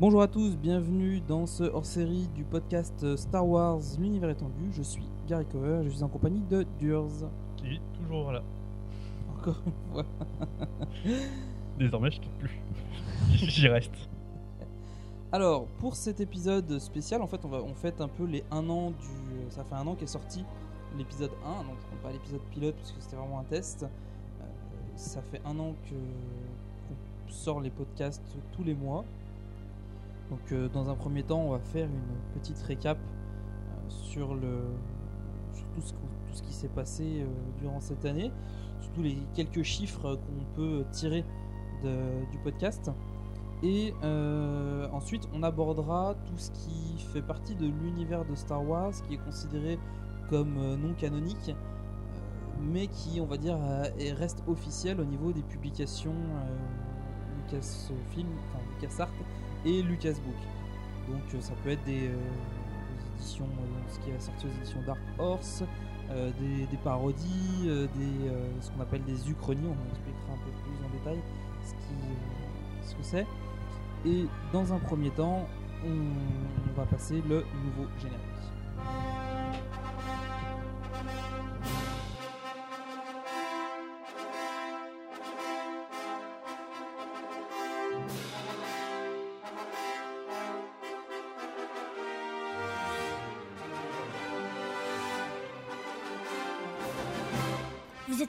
Bonjour à tous, bienvenue dans ce hors-série du podcast Star Wars L'univers étendu. Je suis Gary Cover, je suis en compagnie de Durs. Qui est toujours là. Encore une fois. Désormais, je quitte plus. J'y reste. Alors, pour cet épisode spécial, en fait, on, va, on fête un peu les 1 an du. Ça fait un an qu'est sorti l'épisode 1, donc je compte pas l'épisode pilote parce que c'était vraiment un test. Euh, ça fait un an que qu'on sort les podcasts tous les mois. Donc, euh, dans un premier temps, on va faire une petite récap euh, sur, le, sur tout, ce, qui s'est passé euh, durant cette année, surtout les quelques chiffres qu'on peut tirer du podcast. Et ensuite, on abordera tout ce qui fait partie de l'univers de Star Wars, qui est considéré comme non canonique, mais qui, on va dire, est- reste officiel au niveau des publications Lucasfilm, enfin LucasArts et Lucasbook. Donc, euh, ça peut être des, euh, éditions, euh, ce qui est sorti aux éditions Dark Horse, des, parodies, des, ce qu'on appelle des uchronies, on expliquera un peu plus en détail ce que c'est. Et dans un premier temps, on, on va passer le nouveau générique.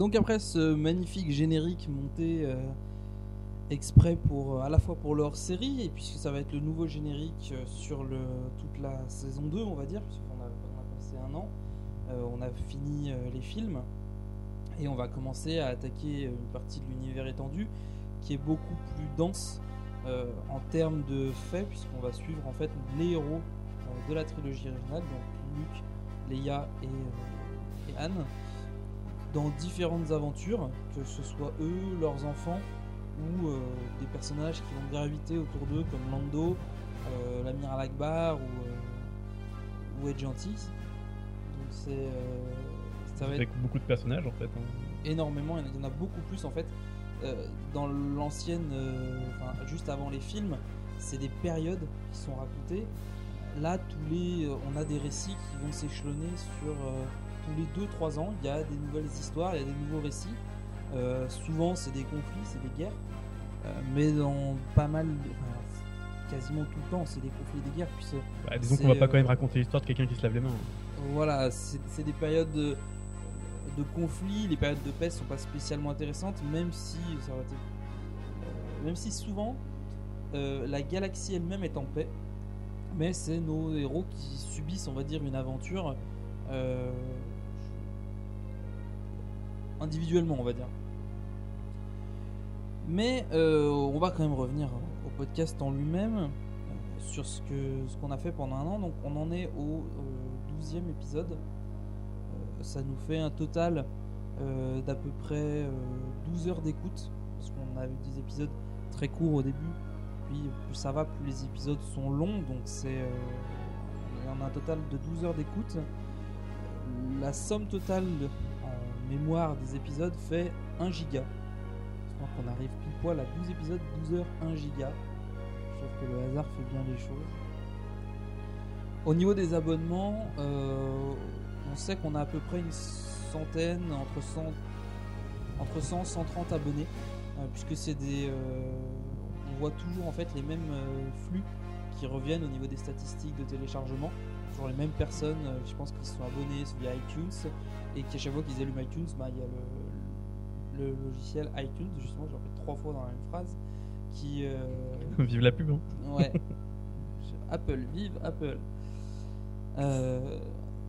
Donc après ce magnifique générique monté euh, exprès pour euh, à la fois pour leur série et puisque ça va être le nouveau générique euh, sur toute la saison 2 on va dire puisqu'on a, passé un an, on a fini les films et on va commencer à attaquer une partie de l'univers étendu qui est beaucoup plus dense en termes de faits puisqu'on va suivre en fait les héros de la trilogie originale donc Luke, Leia et, et Anne dans différentes aventures, que ce soit eux, leurs enfants, ou euh, des personnages qui vont graviter autour d'eux, comme Lando, euh, l'amiral Akbar ou, euh, ou Ed Gentil. Donc c'est, euh, ça va être Avec beaucoup de personnages en fait. hein. énormément, il y en a- beaucoup plus en fait. Euh, dans l'ancienne, enfin juste avant les films, c'est des périodes qui sont racontées. Là, tous les, on a des récits qui vont s'échelonner sur tous les 2-3 ans. Il y a des nouvelles histoires, il y a des nouveaux récits. Euh, souvent, c'est des conflits, c'est des guerres. Euh, mais dans pas mal, enfin, quasiment tout le temps, c'est des conflits et des guerres. Puisque, Bah, disons qu'on va pas euh, quand même raconter l'histoire de quelqu'un qui se lave les mains. voilà, c'est des périodes de, de conflit, les périodes de paix sont pas spécialement intéressantes, même si ça même si souvent euh, la galaxie elle-même est en paix, mais c'est nos héros qui subissent, on va dire, une aventure euh, individuellement, on va dire. Mais euh, on va quand même revenir au podcast en lui-même euh, sur ce que ce qu'on a fait pendant un an. Donc on en est au euh, 12e épisode. Ça nous fait un total d'à peu près euh, 12 heures d'écoute. Parce qu'on a eu des épisodes très courts au début. Puis plus ça va, plus les épisodes sont longs. Donc c'est on a un total de 12 heures d'écoute. la somme totale mémoire des épisodes fait 1 giga. Je qu'on arrive pile poil à 12 épisodes, 12 heures, 1 giga. Trouve que le hasard fait bien les choses. Au niveau des abonnements, euh, on sait qu'on a à peu près une centaine, entre 100, entre 100 130 abonnés, euh, puisque c'est des, euh, on voit toujours en fait les mêmes flux qui reviennent au niveau des statistiques de téléchargement, toujours les mêmes personnes, euh, je pense qu'ils sont abonnés via iTunes et qu'à chaque fois qu'ils allument iTunes, bah, il y a le, le logiciel iTunes, justement, j'en fais trois fois dans la même phrase, qui euh, Vive la pub. hein. Ouais. Apple, vive Apple. Euh,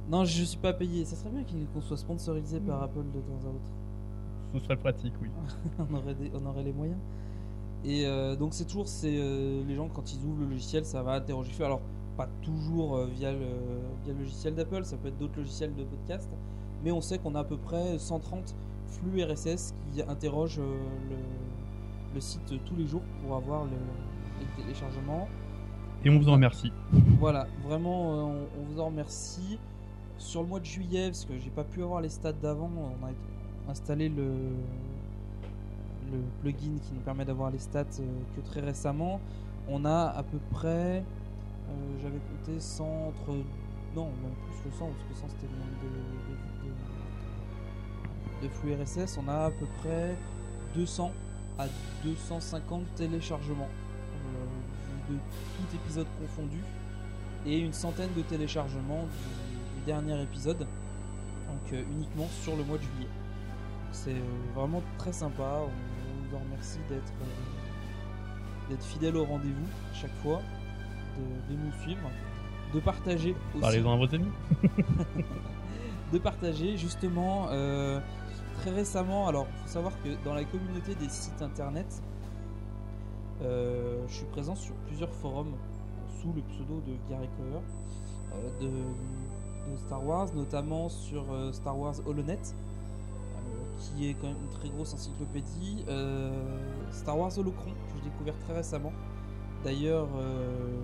non, je suis pas payé. Ça serait bien qu'on soit sponsorisé par Apple de temps à autre. Ce serait pratique, oui. on, aurait des- on aurait les moyens. Et euh, donc c'est toujours c'est euh, les gens quand ils ouvrent le logiciel, ça va interroger. Alors pas toujours euh, via, le, via le logiciel d'Apple, ça peut être d'autres logiciels de podcast, mais on sait qu'on a à peu près 130 flux RSS qui interrogent euh, le, le site tous les jours pour avoir le, les téléchargements. Et on vous en remercie. Voilà, vraiment, euh, on, on vous en remercie. Sur le mois de juillet, parce que j'ai pas pu avoir les stats d'avant, on a installé le, le plugin qui nous permet d'avoir les stats que très récemment. On a à peu près, euh, j'avais compté 100 entre. Non, même plus que 100, parce que 100 c'était le nombre de, de- flux RSS. On a à peu près 200 à 250 téléchargements euh, de tout épisode confondu et une centaine de téléchargements du, dernier épisode donc euh, uniquement sur le mois de juillet c'est vraiment très sympa on vous en remercie d'être d'être fidèle au rendez-vous à chaque fois de, de nous suivre de partager aussi Parlez-en à vos amis. de partager justement euh, très récemment alors il faut savoir que dans la communauté des sites internet euh, je suis présent sur plusieurs forums sous le pseudo de Gary Cover euh, de, de Star Wars notamment sur Star Wars HoloNet qui est quand même une très grosse encyclopédie Star Wars Holocron que j'ai découvert très récemment d'ailleurs euh,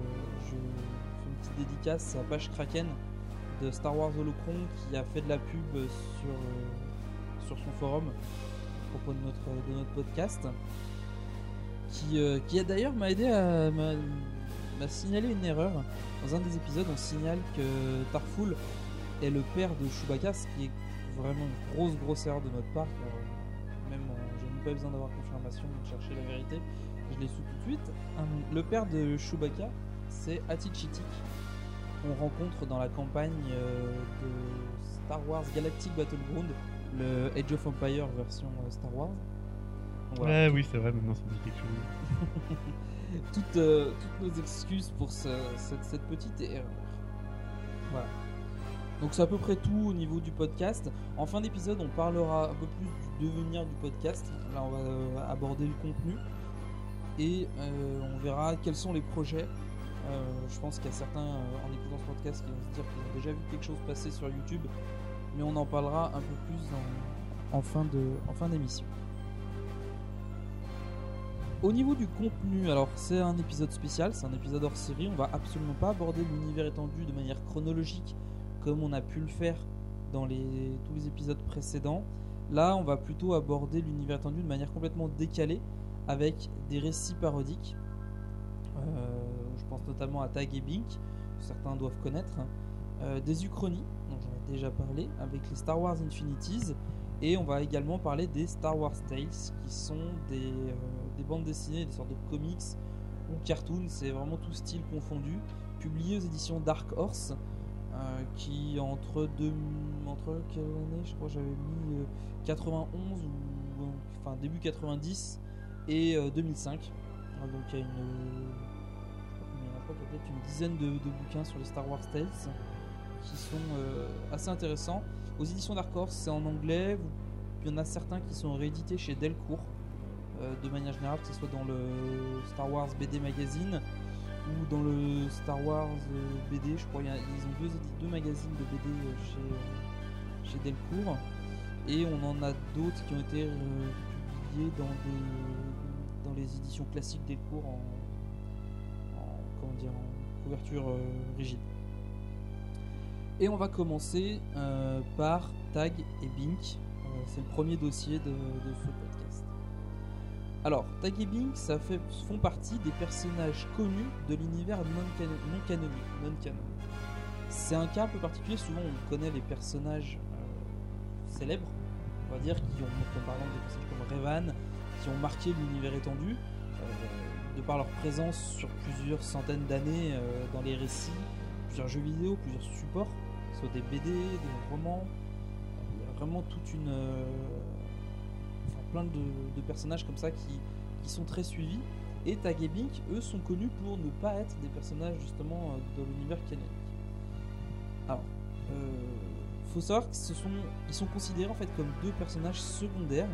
je fais une petite dédicace à Page Kraken de Star Wars Holocron qui a fait de la pub sur, euh, son forum à propos de notre, podcast. Qui, euh, qui a d'ailleurs m'a aidé à m'a signalé une erreur. Dans un des épisodes, on signale que Tarful est le père de Chewbacca, ce qui est vraiment une grosse grosse erreur de notre part. même euh, j'ai même pas besoin d'avoir confirmation de chercher la vérité. Je l'ai su tout de suite. Le père de Chewbacca, c'est Atichitik qu'on rencontre dans la campagne euh, de Star Wars Galactic Battleground, le Age of Empire version euh, Star Wars. Voilà. Ouais, oui, c'est vrai, maintenant ça me dit quelque chose. toutes, euh, toutes nos excuses pour ce- cette, cette petite erreur. Voilà. Donc c'est à peu près tout au niveau du podcast. En fin d'épisode, on parlera un peu plus du devenir du podcast. Là, on va aborder le contenu et euh, on verra quels sont les projets. Euh, je pense qu'il y a certains euh, en écoutant ce podcast qui vont se dire qu'ils ont déjà vu quelque chose passer sur YouTube, mais on en parlera un peu plus en, fin de d'émission. Au niveau du contenu, alors c'est un épisode spécial, c'est un épisode hors série, on va absolument pas aborder l'univers étendu de manière chronologique comme on a pu le faire dans tous les épisodes précédents. Là, on va plutôt aborder l'univers étendu de manière complètement décalée avec des récits parodiques. Euh, je pense notamment à Tag et Bink, que certains doivent connaître. Euh, des Uchronies, dont j'en ai déjà parlé, avec les Star Wars Infinities. Et on va également parler des Star Wars Tales, qui sont des, euh, des bandes dessinées, des sortes de comics ou cartoons, c'est vraiment tout style confondu, publiés aux éditions Dark Horse, qui entre entre quelle année? Je crois j'avais mis euh, 91 ou enfin début 90 et euh, 2005. Ah, donc il y a une, euh, il y a, peut-être une dizaine de, bouquins sur les Star Wars Tales qui sont euh, assez intéressants. Aux éditions Dark Horse, c'est en anglais. Il y en a certains qui sont réédités chez Delcourt, euh, de manière générale, que ce soit dans le Star Wars BD Magazine ou dans le Star Wars euh, BD. Je crois qu'il y a- ils ont deux, deux magazines de BD euh, chez, euh, chez Delcourt. Et on en a d'autres qui ont été euh, publiés dans, des, dans les éditions classiques Delcourt en, en- comment dire, en couverture euh, rigide. Et on va commencer euh, par Tag et Bink. Euh, c'est le premier dossier de, ce podcast. Alors, Tag et Bink, ça fait, font partie des personnages connus de l'univers non, cano- non canonique. Non canon. C'est un cas un peu particulier. Souvent, on connaît les personnages célèbres, on va dire, qui ont, par exemple des personnages comme Revan, qui ont marqué l'univers étendu, euh, de par leur présence sur plusieurs centaines d'années euh, dans les récits, plusieurs jeux vidéo, plusieurs supports, soit des BD, des romans. Il y a vraiment toute une. euh, enfin, plein de, personnages comme ça qui, sont très suivis. Et Tag eux, sont connus pour ne pas être des personnages justement de l'univers canonique. Alors, euh, faut savoir que ce sont, ils sont considérés en fait comme deux personnages secondaires.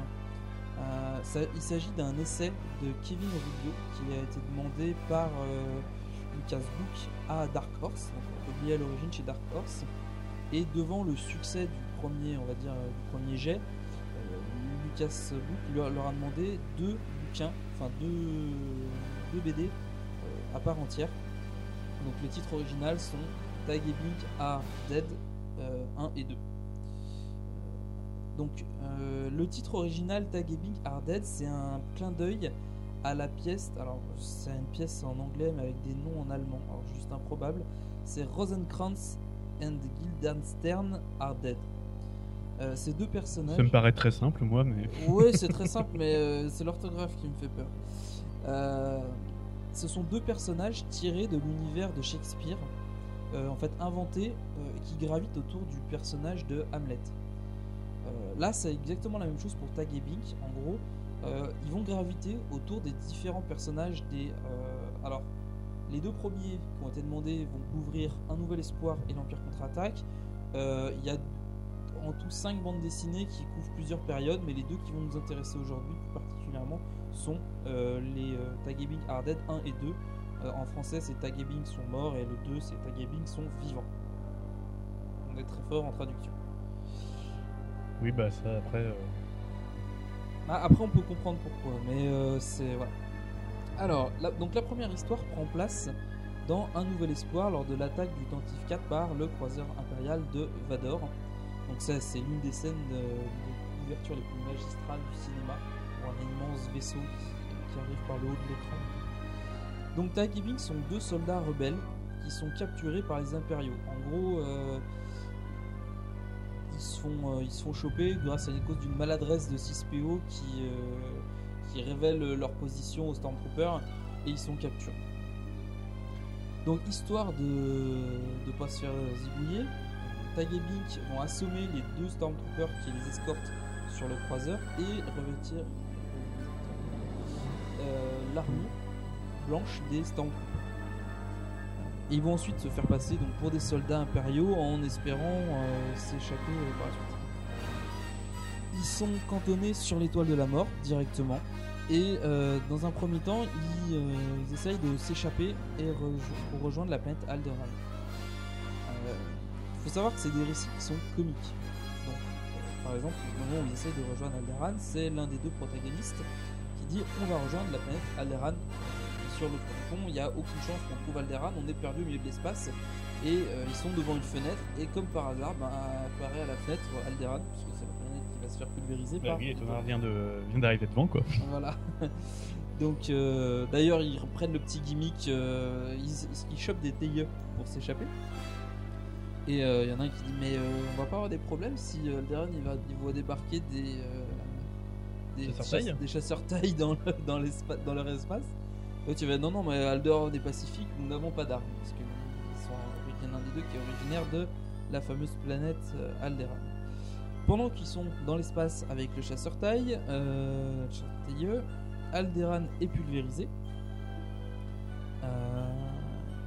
Euh, il s'agit d'un essai de Kevin Rubio qui a été demandé par euh, Lucas Book à Dark Horse, publié à l'origine chez Dark Horse. Et devant le succès du premier, on va dire, euh, du premier jet, euh, Lucas Book leur, a demandé deux bouquins, enfin deux, BD euh, à part entière. Donc les titres originaux sont Tag et are Dead euh, 1 et 2. Donc euh, le titre original Tag et Bink are Dead, c'est un clin d'œil à la pièce. Alors c'est une pièce en anglais mais avec des noms en allemand, alors juste improbable. C'est Rosencrantz and Guildenstern are Dead. Euh, ces deux personnages. Ça me paraît très simple, moi, mais. Oui, c'est très simple, mais euh, c'est l'orthographe qui me fait peur. Ce sont deux personnages tirés de l'univers de Shakespeare, en fait inventés, qui gravitent autour du personnage de Hamlet. Là, c'est exactement la même chose pour Tag. En gros, euh, ils vont graviter autour des différents personnages des. euh, alors, les deux premiers qui ont été demandés vont couvrir Un Nouvel Espoir et l'Empire contre-attaque. Euh, Il y a en tout 5 bandes dessinées qui couvrent plusieurs périodes, mais les deux qui vont nous intéresser aujourd'hui plus particulièrement sont les Tag et Dead 1 et 2. Euh, en français, c'est Tag sont morts et le 2, c'est Tag sont vivants. On est très fort en traduction. Oui, bah ça, après. euh, Ah, après, on peut comprendre pourquoi, mais euh, c'est voilà. Alors, la- donc la première histoire prend place dans Un Nouvel Espoir lors de l'attaque du Tantif 4 par le croiseur impérial de Vador. Donc ça, c'est l'une des scènes couverture les plus magistrales du cinéma, où un immense vaisseau qui, arrive par le haut de l'écran. Donc Tag sont deux soldats rebelles qui sont capturés par les impériaux. En gros, euh, ils se font, euh, ils se font choper grâce à une cause d'une maladresse de 6PO qui, euh, qui révèle leur position aux Stormtroopers et ils sont capturés. Donc histoire de ne pas se faire zigouiller, Tag et Bink vont assommer les deux Stormtroopers qui les escortent sur le croiseur et revêtir euh, l'armure blanche des Stormtroopers. Et ils vont ensuite se faire passer donc, pour des soldats impériaux en espérant euh, s'échapper euh, par la suite. Ils sont cantonnés sur l'étoile de la mort directement. Et euh, dans un premier temps, ils, essayent de s'échapper et rejoindre la planète Alderaan. Il faut savoir que c'est des récits qui sont comiques. Donc, par exemple, au moment où ils essayent de rejoindre Alderaan, c'est l'un des deux protagonistes qui dit on va rejoindre la planète Alderaan sur l'autre fond. Il n'y a aucune chance qu'on trouve Alderaan, on est perdu au milieu de l'espace. Et euh, ils sont devant une fenêtre, et comme par hasard, ben, apparaît à la fenêtre Alderaan, puisque c'est la planète qui va se faire pulvériser Bah par. oui, Étonnard vient de- vient d'arriver devant, quoi. Voilà. Donc, euh, d'ailleurs, ils reprennent le petit gimmick. euh, ils, ils chopent des TIE pour s'échapper. Et il y en a un qui dit Mais euh, on va pas avoir des problèmes si euh, Alderaan il va, il voit débarquer des. euh, des, Chasseurs chasse- taille des chasseurs taille dans, le- dans, l'espa- dans leur espace. Non, non, mais Alderaan est pacifique, nous n'avons pas d'armes. Parce que ils sont, un des deux qui est originaire de la fameuse planète euh, Alderaan. Pendant qu'ils sont dans l'espace avec le chasseur taille, euh, Alderaan est pulvérisé. Euh,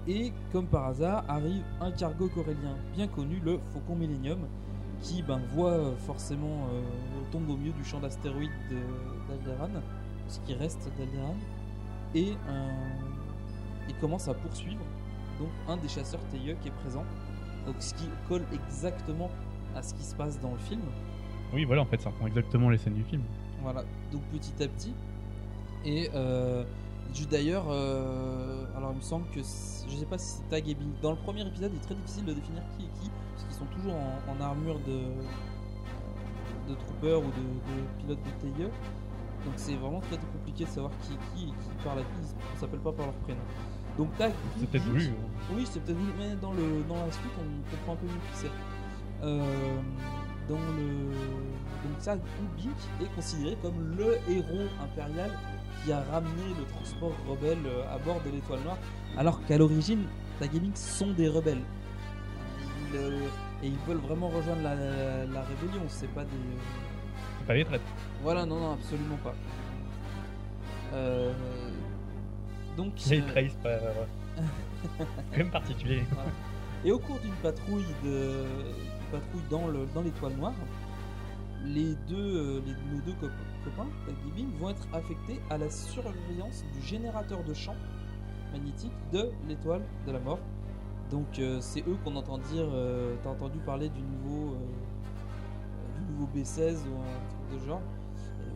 et comme par hasard, arrive un cargo corélien bien connu, le Faucon Millennium, qui ben, voit euh, forcément tombe au milieu du champ d'astéroïdes de- d'Alderaan, ce qui reste d'Alderaan, et, euh, et commence à poursuivre donc un des chasseurs tailleux qui est présent. Donc ce qui colle exactement à ce qui se passe dans le film. Oui, voilà, en fait, ça reprend exactement les scènes du film. Voilà, donc petit à petit. Et euh, D'ailleurs, euh, alors il me semble que je sais pas si c'est Tag et Bing. Dans le premier épisode, il est très difficile de définir qui est qui parce qu'ils sont toujours en, en armure de de trooper ou de, de pilote de TIE. Donc c'est vraiment très très compliqué de savoir qui est qui et qui parle à qui. Ils s'appellent pas par leur prénom. Donc Tag. C'est peut-être voulu. hein. oui, c'est peut-être voulu, mais dans, le, dans la suite, on comprend un peu mieux qui c'est. Euh, dans le. Donc, ça, Bink est considéré comme le héros impérial qui a ramené le transport rebelle euh, à bord de l'étoile noire, alors qu'à l'origine, Tag et Bink sont des rebelles. Ils, euh, et ils veulent vraiment rejoindre la, la rébellion, c'est pas des. C'est pas les traites. Voilà, non, non, absolument pas. Euh, donc. Ils euh, trahissent pas. euh, quand même particulier. Voilà. Et au cours d'une patrouille, de, patrouille dans, le, dans l'étoile noire, les deux, euh, les, nos deux cop- copains, Bing, vont être affectés à la surveillance du générateur de champ magnétique de l'étoile de la mort. Donc euh, c'est eux qu'on entend dire, euh, t'as entendu parler du nouveau, euh, du nouveau B16 ou un truc de genre.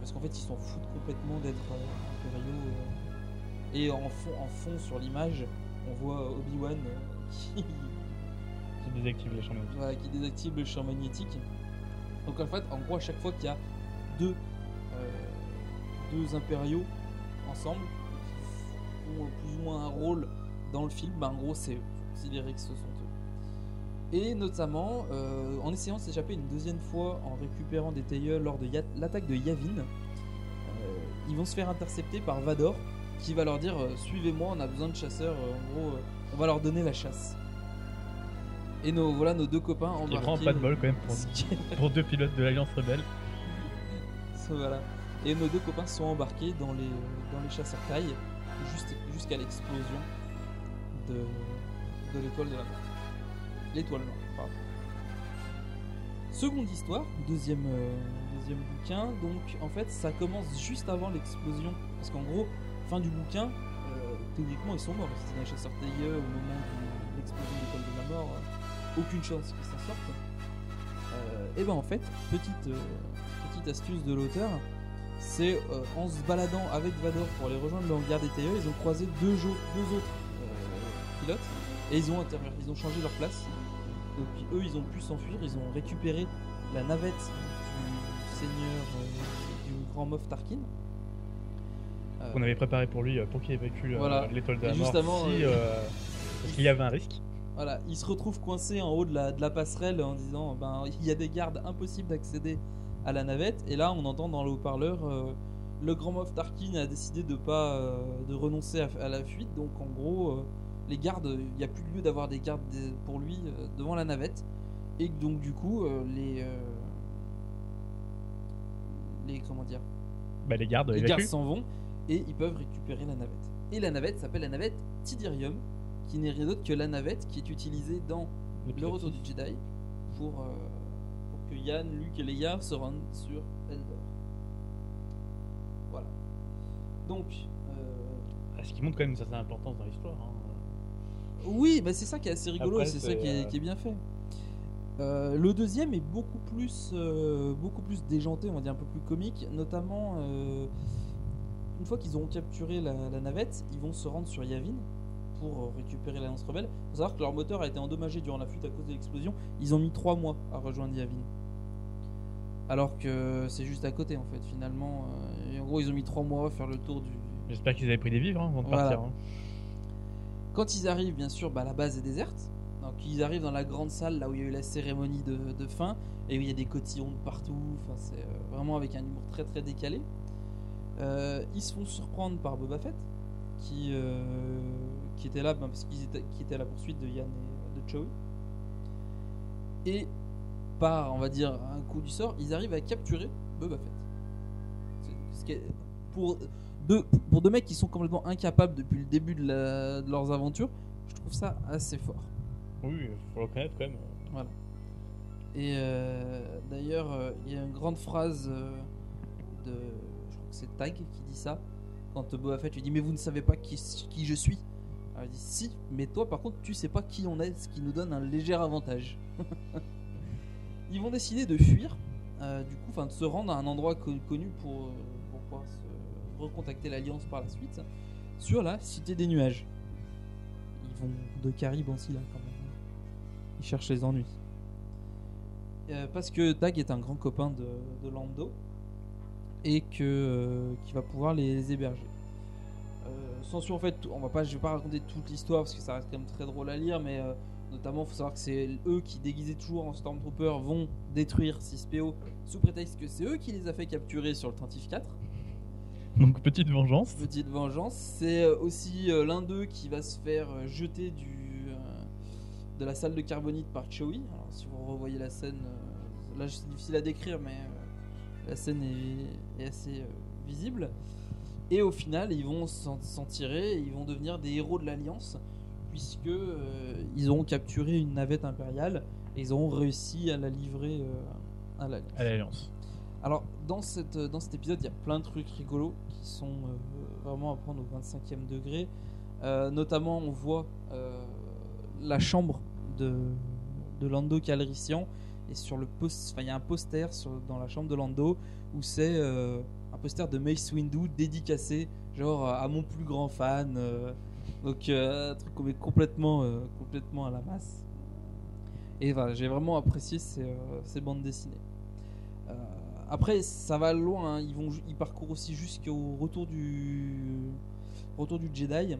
Parce qu'en fait ils s'en foutent complètement d'être euh, impériaux. euh. Et en fond, en fond sur l'image, on voit Obi-Wan euh, qui, Qui désactive les champs magnétiques. voilà, qui désactive le champ magnétique. Donc en fait, en gros, à chaque fois qu'il y a deux, euh, deux impériaux ensemble, qui ont plus ou moins un rôle dans le film, bah, en gros, c'est considérer que ce sont. Et notamment, euh, en essayant de s'échapper une deuxième fois en récupérant des tailleurs lors de l'attaque de Yavin, euh, ils vont se faire intercepter par Vador, qui va leur dire euh, Suivez-moi, on a besoin de chasseurs. en gros, on va leur donner la chasse. Et nos, voilà nos deux copains est vraiment pas de bol quand même pour, deux pilotes de l'Alliance Rebelle. voilà. Et nos deux copains sont embarqués dans les, dans les chasseurs taille jusqu'à l'explosion de, de l'étoile de la mort. L'étoile noire, pardon. Seconde histoire, deuxième, euh, deuxième bouquin. Donc en fait, ça commence juste avant l'explosion. Parce qu'en gros, fin du bouquin, euh, techniquement ils sont morts. C'était un chasseur au moment de l'explosion de l'étoile de la mort. euh, aucune chance qu'ils s'en sortent. et ben en fait, petite, euh, petite astuce de l'auteur, c'est euh, en se baladant avec Vador pour aller rejoindre le hangar des tailleurs, ils ont croisé deux, jo- deux autres euh, pilotes et ils ont, ils ont changé leur place. Donc eux, ils ont pu s'enfuir, ils ont récupéré la navette du seigneur euh, du grand Moff Tarkin. Euh, On avait préparé pour lui euh, pour qu'il évacue Voilà. l'étoile de la mort. si, parce qu'il y avait un risque. Voilà, il se retrouve coincé en haut de la, de la passerelle en disant ben il y a des gardes impossible d'accéder à la navette et là on entend dans le haut-parleur euh, le grand Moff Tarkin a décidé de pas euh, de renoncer à, à la fuite donc en gros euh, les gardes il n'y a plus lieu d'avoir des gardes des- pour lui euh, devant la navette et donc du coup euh, les euh, les comment dire Bah, les gardes les gardes s'en vont et ils peuvent récupérer la navette. Et la navette s'appelle la navette Tidirium, qui n'est rien d'autre que la navette qui est utilisée dans Le Retour du Jedi pour, euh, pour que Yann, Luke et Leia se rendent sur Eldor. Voilà. Donc, euh, Ah, Ce qui montre quand même une certaine importance dans l'histoire. hein. Oui, bah c'est ça qui est assez rigolo, Après, c'est ça c'est, qui est, euh, qui est bien fait. Euh, le deuxième est beaucoup plus, euh, beaucoup plus déjanté, on va dire un peu plus comique, notamment euh, une fois qu'ils auront capturé la, la navette, ils vont se rendre sur Yavin pour récupérer l'Alliance Rebelle. Il faut savoir que leur moteur a été endommagé durant la fuite à cause de l'explosion. Ils ont mis trois mois à rejoindre Yavin. Alors que c'est juste à côté en fait, finalement. et en gros, ils ont mis trois mois à faire le tour du, J'espère qu'ils avaient pris des vivres hein, avant de Voilà. partir. hein. Quand ils arrivent, bien sûr, bah, la base est déserte. Donc ils arrivent dans la grande salle là où il y a eu la cérémonie de, fin et où il y a des cotillons de partout. Enfin, c'est euh, vraiment avec un humour très très décalé. Euh, ils se font surprendre par Boba Fett qui, euh, qui était là bah, parce qu'ils étaient, était à la poursuite de Yann et de Chewie. Et par, on va dire, un coup du sort, ils arrivent à capturer Boba Fett. Pour deux, pour deux mecs qui sont complètement incapables depuis le début de, la- de leurs aventures, je trouve ça assez fort. Oui, faut le reconnaître quand même. Voilà. Et euh, d'ailleurs, euh, il y a une grande phrase euh, de. Je crois que c'est Tag qui dit ça. Quand Boba Fett lui dit Mais vous ne savez pas qui, qui je suis? Alors, Il dit Si, mais toi par contre, tu sais pas qui on est, ce qui nous donne un léger avantage. Ils vont décider de fuir, du coup, enfin de se rendre à un endroit co- connu pour, pour pouvoir se recontacter l'Alliance par la suite. sur la Cité des Nuages. Ils vont de Carib en Scylla quand même. Ils cherchent les ennuis. Euh, parce que Dag est un grand copain de, Lando et que euh, qui va pouvoir les héberger. Euh, S'ensuit en fait, on va pas, je vais pas raconter toute l'histoire parce que ça reste quand même très drôle à lire, mais euh, notamment faut savoir que c'est eux qui déguisés toujours en Stormtrooper vont détruire 6PO sous prétexte que c'est eux qui les a fait capturer sur le 34. Donc petite vengeance. Petite vengeance. C'est euh, aussi euh, l'un d'eux qui va se faire euh, jeter du, euh, de la salle de carbonite par Chewie. Alors, si vous revoyez la scène, là c'est difficile à décrire, mais la scène est, est assez visible. Et au final, ils vont s'en tirer et ils vont devenir des héros de l'Alliance, puisque ils ont capturé une navette impériale et ils ont réussi à la livrer à l'Alliance. Alors, dans, cette, dans cet épisode, il y a plein de trucs rigolos qui sont euh, vraiment à prendre au 25e degré. Euh, notamment, on voit euh, la chambre de, de Lando Calrissian. Et sur le post, il y a un poster dans la chambre de Lando où c'est euh, un poster de Mace Windu dédicacé, genre à mon plus grand fan. euh, donc, euh, un truc qu'on met complètement, euh, complètement à la masse. Et voilà, j'ai vraiment apprécié ces, euh, bandes dessinées. Euh, après, ça va loin. hein. Ils vont, ils parcourent aussi jusqu'au retour du retour du Jedi. Euh,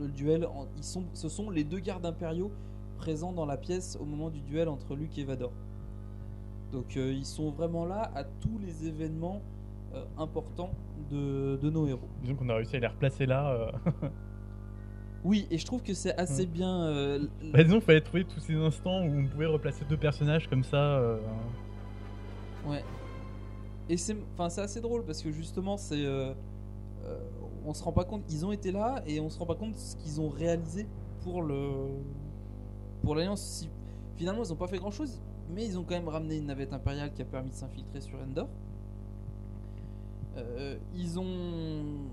le duel, en- ils sont, ce sont les deux gardes impériaux présents dans la pièce au moment du duel entre Luke et Vador. Donc, euh, ils sont vraiment là à tous les événements euh, importants de, de nos héros. Disons qu'on a réussi à les replacer là. Oui, et je trouve que c'est assez Mm. bien. Bah, disons qu'il fallait trouver tous ces instants où on pouvait replacer deux personnages comme ça. Ouais. Et c'est enfin c'est assez drôle parce que justement c'est euh, euh, on se rend pas compte ils ont été là et on se rend pas compte ce qu'ils ont réalisé pour le pour l'alliance finalement ils ont pas fait grand chose mais ils ont quand même ramené une navette impériale qui a permis de s'infiltrer sur Endor. Euh, ils ont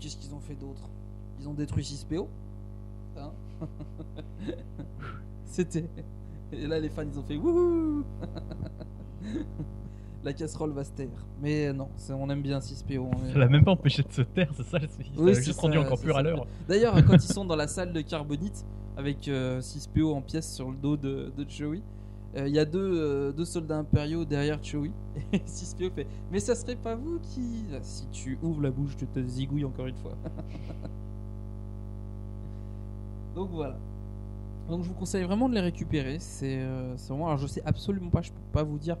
qu'est-ce qu'ils ont fait d'autre? Ils ont détruit 6PO. Hein? C'était et là les fans ils ont fait wouhou La casserole va se taire. Mais non, on aime bien 6PO. on est- Ça l'a même pas empêché de se taire, c'est ça. Ça Oui, juste ça, rendu encore plus ça. râleur. D'ailleurs, quand ils sont dans la salle de carbonite avec euh, 6PO en pièces sur le dos de, de Chewie, euh, il y a deux, euh, deux soldats impériaux derrière Chewie. Et 6PO fait Mais ça serait pas vous qui? Si tu ouvres la bouche, je te zigouille encore une fois. Donc voilà. Donc je vous conseille vraiment de les récupérer. C'est euh, vraiment. Alors je sais absolument pas, je peux pas vous dire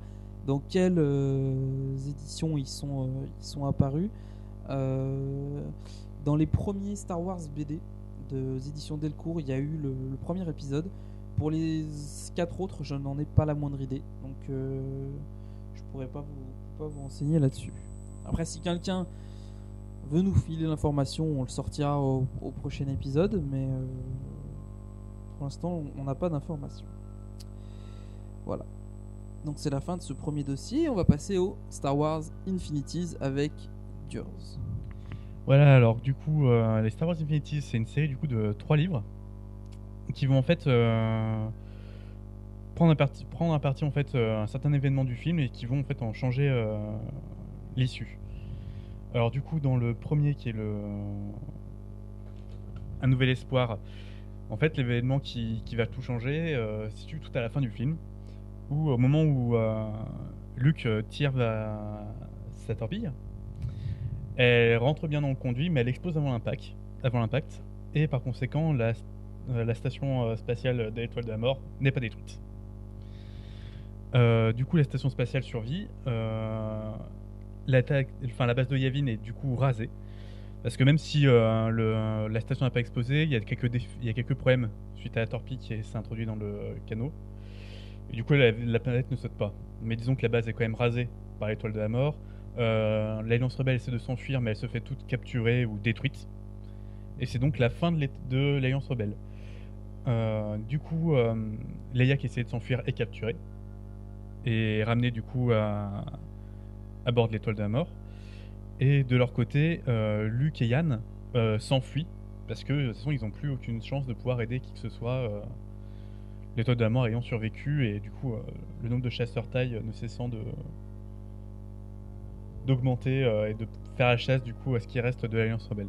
dans quelles euh, éditions ils sont, euh, apparus. Euh, dans les premiers Star Wars BD de éditions Delcourt, il y a eu le, premier épisode. Pour les quatre autres, je n'en ai pas la moindre idée. Donc je pourrais pas vous, pas vous renseigner là-dessus. Après, si quelqu'un veut nous filer l'information, on le sortira au, au prochain épisode. Mais pour l'instant, on n'a pas d'informations. Voilà. Donc c'est la fin de ce premier dossier. On va passer au Star Wars Infinities avec Durs. Voilà, alors du coup, euh, les Star Wars Infinities, c'est une série du coup de trois livres qui vont en fait euh, prendre, un parti, prendre un parti en fait euh, un certain événement du film et qui vont en fait en changer l'issue. Alors du coup, dans le premier qui est le un nouvel espoir, en fait l'événement qui, va tout changer euh, se situe tout à la fin du film, où au moment où euh, Luke euh, tire sa torpille, elle rentre bien dans le conduit, mais elle explose avant l'impact, avant l'impact, et par conséquent, la, station spatiale de l'étoile de la mort n'est pas détruite. Du coup, la station spatiale survit. la base de Yavin est du coup rasée. Parce que même si euh, la station n'a pas explosé, il y, a quelques problèmes suite à la torpille qui s'est introduite dans le canot. Et du coup, la, la planète ne saute pas. Mais disons que la base est quand même rasée par l'étoile de la mort. Euh, L'Alliance rebelle essaie de s'enfuir, mais elle se fait toute capturée ou détruite. Et c'est donc la fin de l'Alliance rebelle. Euh, du coup, Leia qui essaie de s'enfuir est capturée et ramenée du coup à, à bord de l'étoile de la mort. Et de leur côté, euh, Luke et Yann euh, s'enfuient parce que de toute façon ils n'ont plus aucune chance de pouvoir aider qui que ce soit. euh, l'étoile de la mort ayant survécu et du coup le nombre de chasseurs taille ne cessant de d'augmenter et de faire la chasse du coup à ce qui reste de l'Alliance rebelle.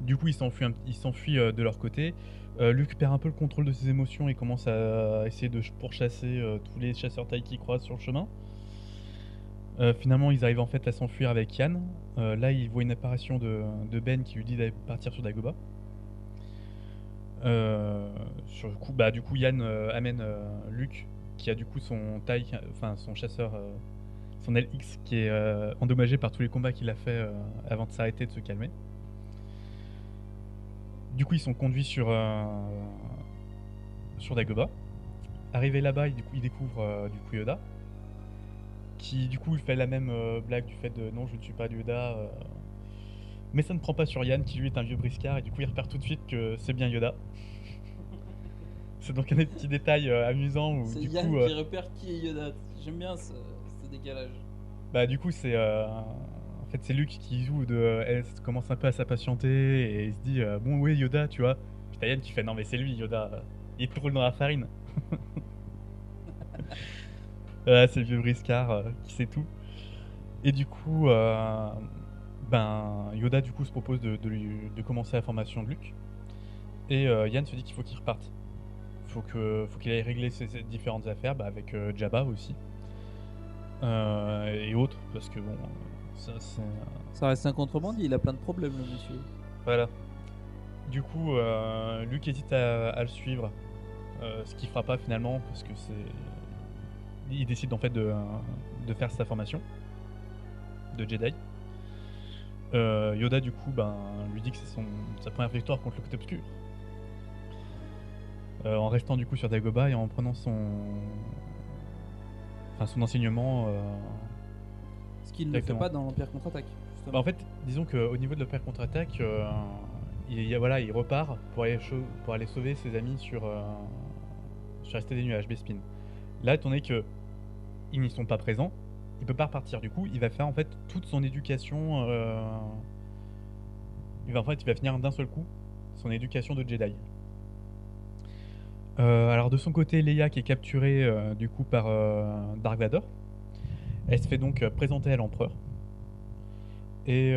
Du coup, ils s'enfuient, de leur côté. Luke perd un peu le contrôle de ses émotions et commence à essayer de ch- pourchasser tous les chasseurs taille qui croisent sur le chemin. Euh, finalement, ils arrivent en fait à s'enfuir avec Yann. Euh, là, il voit une apparition de, Ben qui lui dit d'aller partir sur Dagoba. Euh, bah, du coup, Yann amène Luke, qui a du coup son taille, enfin son chasseur, son LX, qui est endommagé par tous les combats qu'il a fait avant de s'arrêter, de se calmer. Du coup, ils sont conduits sur sur Dagoba. Arrivé là-bas, il, du coup, il découvre euh, du coup Yoda, qui du coup fait la même euh, blague du fait de non, je ne suis pas Yoda. euh, mais ça ne prend pas sur Yann, qui lui est un vieux briscard, et du coup il repère tout de suite que c'est bien Yoda. c'est donc un des petits détails euh, amusants où C'est du Yann coup, euh, qui repère qui est Yoda. J'aime bien ce, ce décalage. bah du coup c'est euh, en fait c'est Luke qui joue de, euh, elle commence un peu à s'impatienter et il se dit euh, bon oui Yoda tu vois. Puis t'as Yann qui fait non mais c'est lui Yoda, il te roule dans la farine. Voilà, c'est le vieux briscard euh, qui sait tout. Et du coup, euh, ben, Yoda du coup se propose de, de lui- de commencer la formation de Luke. Et euh, Yann se dit qu'il faut qu'il reparte. Faut que, faut qu'il aille régler ses, ses différentes affaires bah, avec euh, Jabba aussi. Euh, et autres, parce que bon, ça c'est. Ça reste un contrebandier, il a plein de problèmes, le monsieur. Voilà. Du coup, euh, Luke hésite à, à le suivre, euh, ce qu'il fera pas finalement parce que c'est. Il décide en fait de, de faire sa formation de Jedi. Euh, Yoda du coup ben, lui dit que c'est son sa première victoire contre le côté obscur. Euh, en restant du coup sur Dagobah et en prenant son enfin son enseignement euh, Ce qu'il ne fait pas dans l'Empire contre-attaque. justement. bah, en fait, disons qu'au niveau de l'Empire contre-attaque, il, y a- voilà, il repart pour aller, cho- pour aller sauver ses amis sur, sur la Cité des nuages, Bespin. Là, étant donné que ils n'y sont pas présents, il peut pas repartir. Du coup, il va faire en fait toute son éducation. euh, il va en fait, finir d'un seul coup son éducation de Jedi. Euh, alors de son côté, Leia qui est capturée euh, du coup par Dark Vador, elle se fait donc présenter à l'empereur et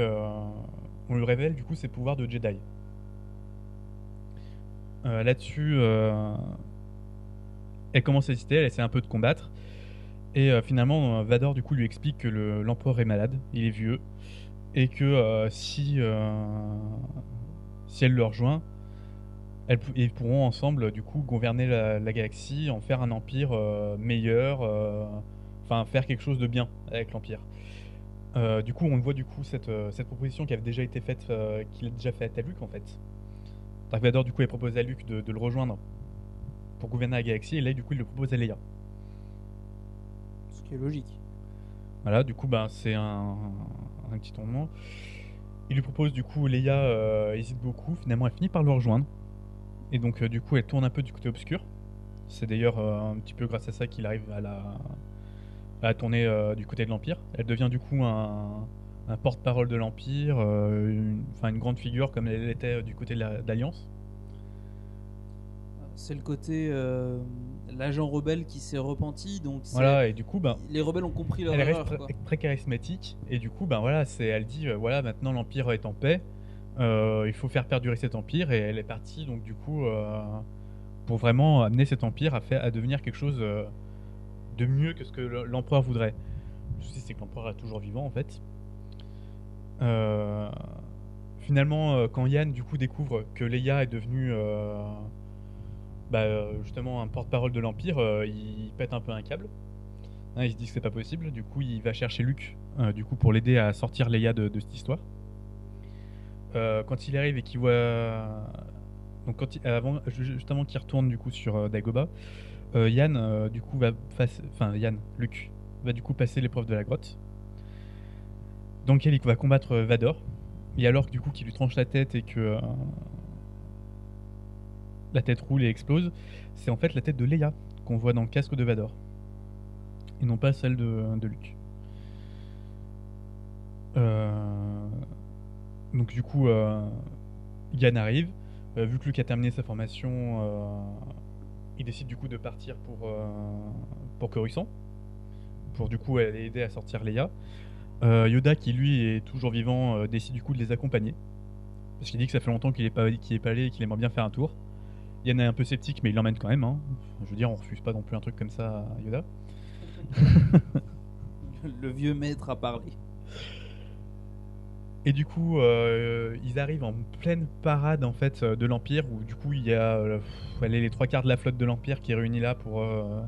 on lui révèle du coup ses pouvoirs de Jedi. Là-dessus, elle commence à hésiter, elle essaie un peu de combattre. Et euh, finalement, euh, Vador du coup lui explique que le- l'empereur est malade, il est vieux, et que euh, si, elle le rejoint, elles, ils pourront ensemble du coup gouverner la, la galaxie, en faire un empire meilleur, enfin faire quelque chose de bien avec l'empire. Du coup, on voit du coup cette, proposition qui avait déjà été faite, qu'il a déjà faite à Luke en fait. Vador du coup a proposé à Luke de le rejoindre pour gouverner la galaxie et là du coup il le propose à Leia. Ce qui est logique. Voilà, du coup ben c'est un, un petit tournement. Il lui propose du coup Leia euh, hésite beaucoup, finalement elle finit par le rejoindre et donc euh, du coup elle tourne un peu du côté obscur. C'est d'ailleurs euh, un petit peu grâce à ça qu'il arrive à la à tourner euh, du côté de l'Empire. Elle devient du coup un, un porte-parole de l'Empire, une, enfin une grande figure comme elle était euh, du côté de la- d'Alliance. C'est le côté euh, l'agent rebelle qui s'est repenti, donc Voilà, et du coup, ben, les rebelles ont compris leur elle reste erreur. très, quoi. très charismatique, et du coup, ben voilà, c'est, elle dit, euh, voilà, maintenant l'Empire est en paix, euh, il faut faire perdurer cet Empire, et elle est partie, donc du coup, euh, pour vraiment amener cet Empire à, faire, à devenir quelque chose de mieux que ce que le- l'Empereur voudrait. Le souci, c'est que l'Empereur est toujours vivant, en fait. Finalement, quand Yann, du coup, découvre que Leia est devenue... bah, euh, justement un porte-parole de l'Empire, euh, il pète un peu un câble. Hein, il se dit que c'est pas possible, du coup il va chercher Luke euh, du coup, pour l'aider à sortir Leia de, cette histoire. Quand il arrive et qu'il voit. Donc quand il- avant, ju- juste avant qu'il retourne du coup sur euh, Yann du coup va face- enfin Yann, Luke va du coup passer l'épreuve de la grotte. Dans lequel il va combattre Vador. Et alors du coup qu'il lui tranche la tête et que la tête roule et explose, c'est en fait la tête de Leia qu'on voit dans le casque de Vador. Et non pas celle de, de Luke. Euh, Donc du coup, euh, Yann arrive. Euh, vu que Luke a terminé sa formation, il décide du coup de partir pour, pour Coruscant. pour du coup aller aider à sortir Leia. Yoda, qui lui est toujours vivant, décide du coup de les accompagner. Parce qu'il dit que ça fait longtemps qu'il est pas, qu'il est pas allé et qu'il aimerait bien faire un tour. Yann est un peu sceptique, mais il l'emmène quand même. hein. Je veux dire, on refuse pas non plus un truc comme ça à Yoda. Le vieux maître a parlé. Et du coup, euh, ils arrivent en pleine parade en fait euh, de l'Empire, où du coup il y a euh, allez, les trois quarts de la flotte de l'Empire qui est réunie là pour, euh,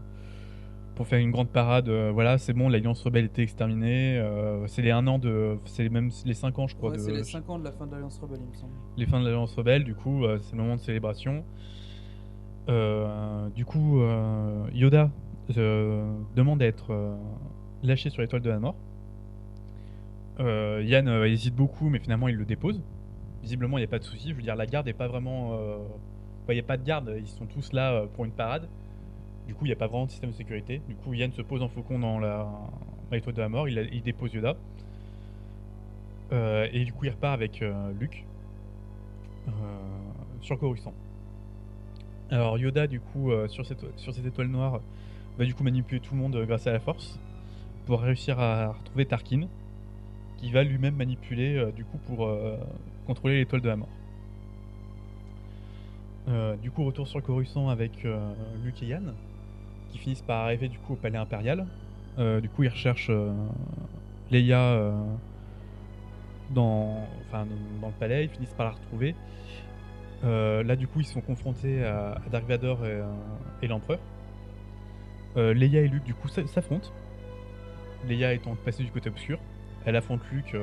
pour faire une grande parade. voilà, c'est bon, l'Alliance rebelle était exterminée. c'est les un an de, c'est même les 5 ans, je crois, Ouais, c'est les 5 ans de la fin de l'Alliance Rebelle, il me semble. les fins de l'Alliance rebelle. Du coup, c'est le moment de célébration. Euh, du coup, euh, Yoda euh, demande à être lâché sur l'étoile de la mort. Yann hésite beaucoup, mais finalement il le dépose. Visiblement, il n'y a pas de souci. Je veux dire, la garde n'est pas vraiment. il n'y a pas de garde, ils sont tous là pour une parade. Du coup, il n'y a pas vraiment de système de sécurité. Du coup, Yann se pose en faucon dans la l'étoile de la mort. Il, dépose Yoda. Et du coup, il repart avec euh, Luke sur Coruscant. Alors, Yoda, du coup, euh, sur, cette, sur cette étoile noire, va du coup manipuler tout le monde euh, grâce à la force pour réussir à retrouver Tarkin, qui va lui-même manipuler euh, du coup pour contrôler l'étoile de la mort. Du coup, retour sur Coruscant avec Luke et Yann, qui finissent par arriver du coup au palais impérial. Du coup, ils recherchent Leia dans, dans le palais, ils finissent par la retrouver. Euh, là, du coup, ils sont confrontés à, à Dark Vador et, euh, l'Empereur. Euh, Leia et Luke, du coup, s'affrontent. Leia étant passée du côté obscur, elle affronte Luke,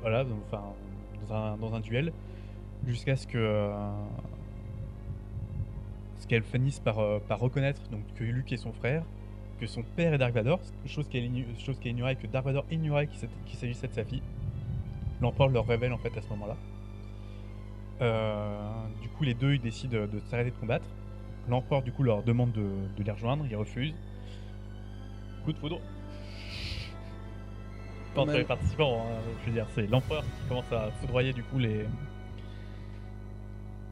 voilà, dans un, duel, jusqu'à ce que qu'elle finisse par, reconnaître donc que Luke est son frère, que son père est Dark Vador, chose qu'elle ignorait, que Dark Vador ignorait qu'il s'agissait de sa fille. L'empereur leur révèle en fait à ce moment-là. Euh, du coup, les deux ils décident de s'arrêter de combattre. L'empereur du coup leur demande de, de les rejoindre, ils refusent. Coup de foudre. Pas entre les participants, hein, je veux dire, c'est l'empereur qui commence à foudroyer du coup les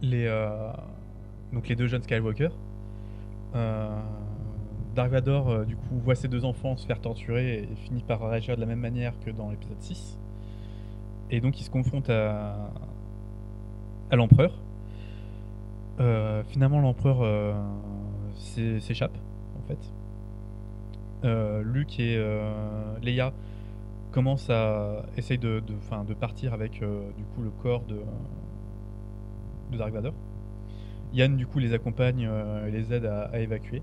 les euh, donc les deux jeunes Skywalker. Euh, Dark Vador euh, du coup voit ses deux enfants se faire torturer et finit par réagir de la même manière que dans l'épisode 6. Et donc il se confronte à à l'empereur. Euh, finalement l'empereur euh, s'é- s'échappe en fait. Euh, Luke et euh, Leia commencent à essayer de, de, partir avec du coup le corps de, Dark Vador. Yann du coup les accompagne et les aide à, évacuer.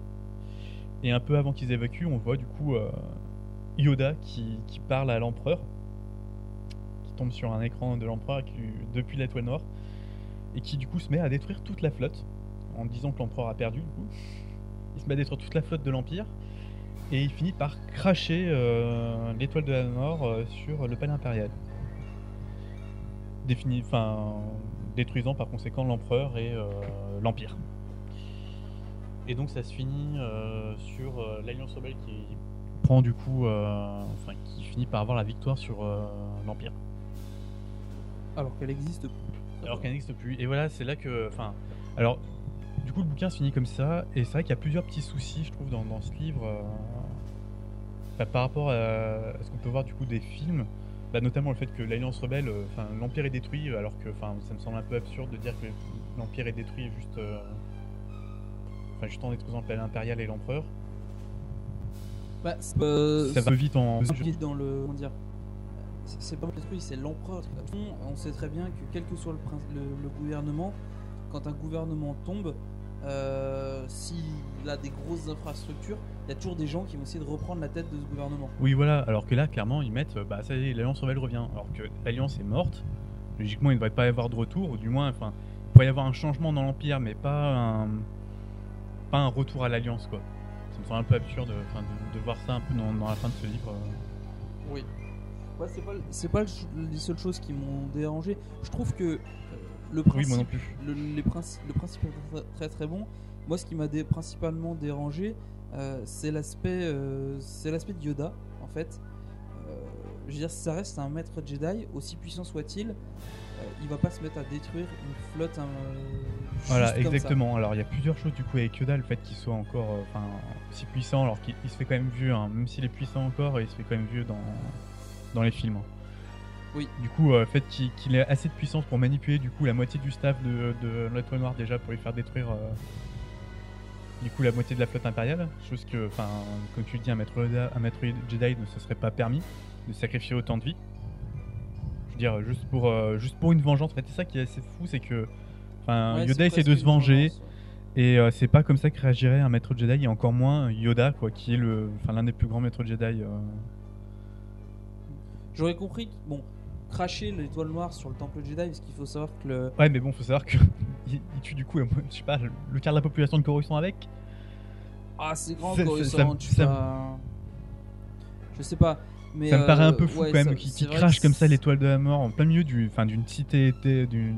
Et un peu avant qu'ils évacuent, on voit du coup Yoda qui, parle à l'empereur, qui tombe sur un écran de l'empereur depuis l'étoile noire, et qui du coup se met à détruire toute la flotte, en disant que l'empereur a perdu du coup. Il se met à détruire toute la flotte de l'Empire, et il finit par cracher euh, l'étoile de la mort euh, sur le palais impérial. Défini, détruisant par conséquent l'empereur et euh, l'Empire. Et donc ça se finit sur l'Alliance rebelle qui prend du coup, enfin qui finit par avoir la victoire sur l'Empire. Alors qu'elle existe. Alors qu'elle n'existe plus. Et voilà, c'est là que, enfin, alors du coup le bouquin se finit comme ça, et c'est vrai qu'il y a plusieurs petits soucis, je trouve, dans, dans ce livre, euh, bah, par rapport à, à ce qu'on peut voir du coup des films. Bah, notamment le fait que l'Alliance rebelle, euh, enfin l'Empire est détruit, alors que ça me semble un peu absurde de dire que l'Empire est détruit juste, euh, enfin juste en détruisant le impérial et l'Empereur. Bah, euh, ça va vite en. pas dans le. Comment dire C'est pas détruit, c'est l'empereur. On sait très bien que quel que soit le, le, le gouvernement, quand un gouvernement tombe, euh, s'il a des grosses infrastructures, il y a toujours des gens qui vont essayer de reprendre la tête de ce gouvernement. Oui, voilà. Alors que là, clairement, ils mettent, bah ça y est, l'Alliance rebelle revient. Alors que l'Alliance est morte. Logiquement, il ne devrait pas y avoir de retour, ou du moins, enfin, il pourrait y avoir un changement dans l'Empire, mais pas un, pas un retour à l'Alliance, quoi. Ça me semble un peu absurde, de, de voir ça un peu dans, dans la fin de ce livre. euh. Oui. C'est pas, c'est les seules choses qui m'ont dérangé. Je trouve que euh, le Oui, principe, moi non plus. Le, les princi- le principe est très, très très bon. Moi, ce qui m'a dé- principalement dérangé, euh, c'est l'aspect, euh, c'est l'aspect de Yoda, en fait. Euh, je veux dire, ça reste un maître Jedi, aussi puissant soit-il, il va pas se mettre à détruire une flotte. hein, Voilà, exactement. Alors il y a plusieurs choses du coup avec Yoda, le fait qu'il soit encore enfin, aussi puissant, alors qu'il il se fait quand même vieux, hein, même s'il est puissant encore, il se fait quand même vieux dans, dans les films. Oui. Du coup, euh, le fait qu'il qu'il ait assez de puissance pour manipuler du coup la moitié du staff de, de l'Étoile Noire déjà pour lui faire détruire euh, du coup la moitié de la flotte impériale, chose que, enfin, comme tu le dis, un maître, un maître Jedi ne se serait pas permis de sacrifier autant de vie. Je veux dire, juste pour, euh, juste pour une vengeance. En fait, c'est ça qui est assez fou, c'est que, enfin, Ouais, Yoda essaie de se venger. vengeance. Et euh, c'est pas comme ça que réagirait un maître Jedi, et encore moins Yoda, quoi, qui est l'un des plus grands maîtres Jedi. Euh. J'aurais compris, que, bon, cracher l'étoile noire sur le temple Jedi, parce qu'il faut savoir que le. Ouais, mais bon, faut savoir que il, il tue du coup, euh, je sais pas, le quart de la population de Coruscant avec. Ah, c'est grand, Coruscant, ça- tu ça- vas- Je sais pas. Mais ça me paraît un euh, peu fou ouais, quand même c'est vrai crache comme ça c'est- l'étoile de la mort en plein milieu du, enfin, d'une cité, d'une d'une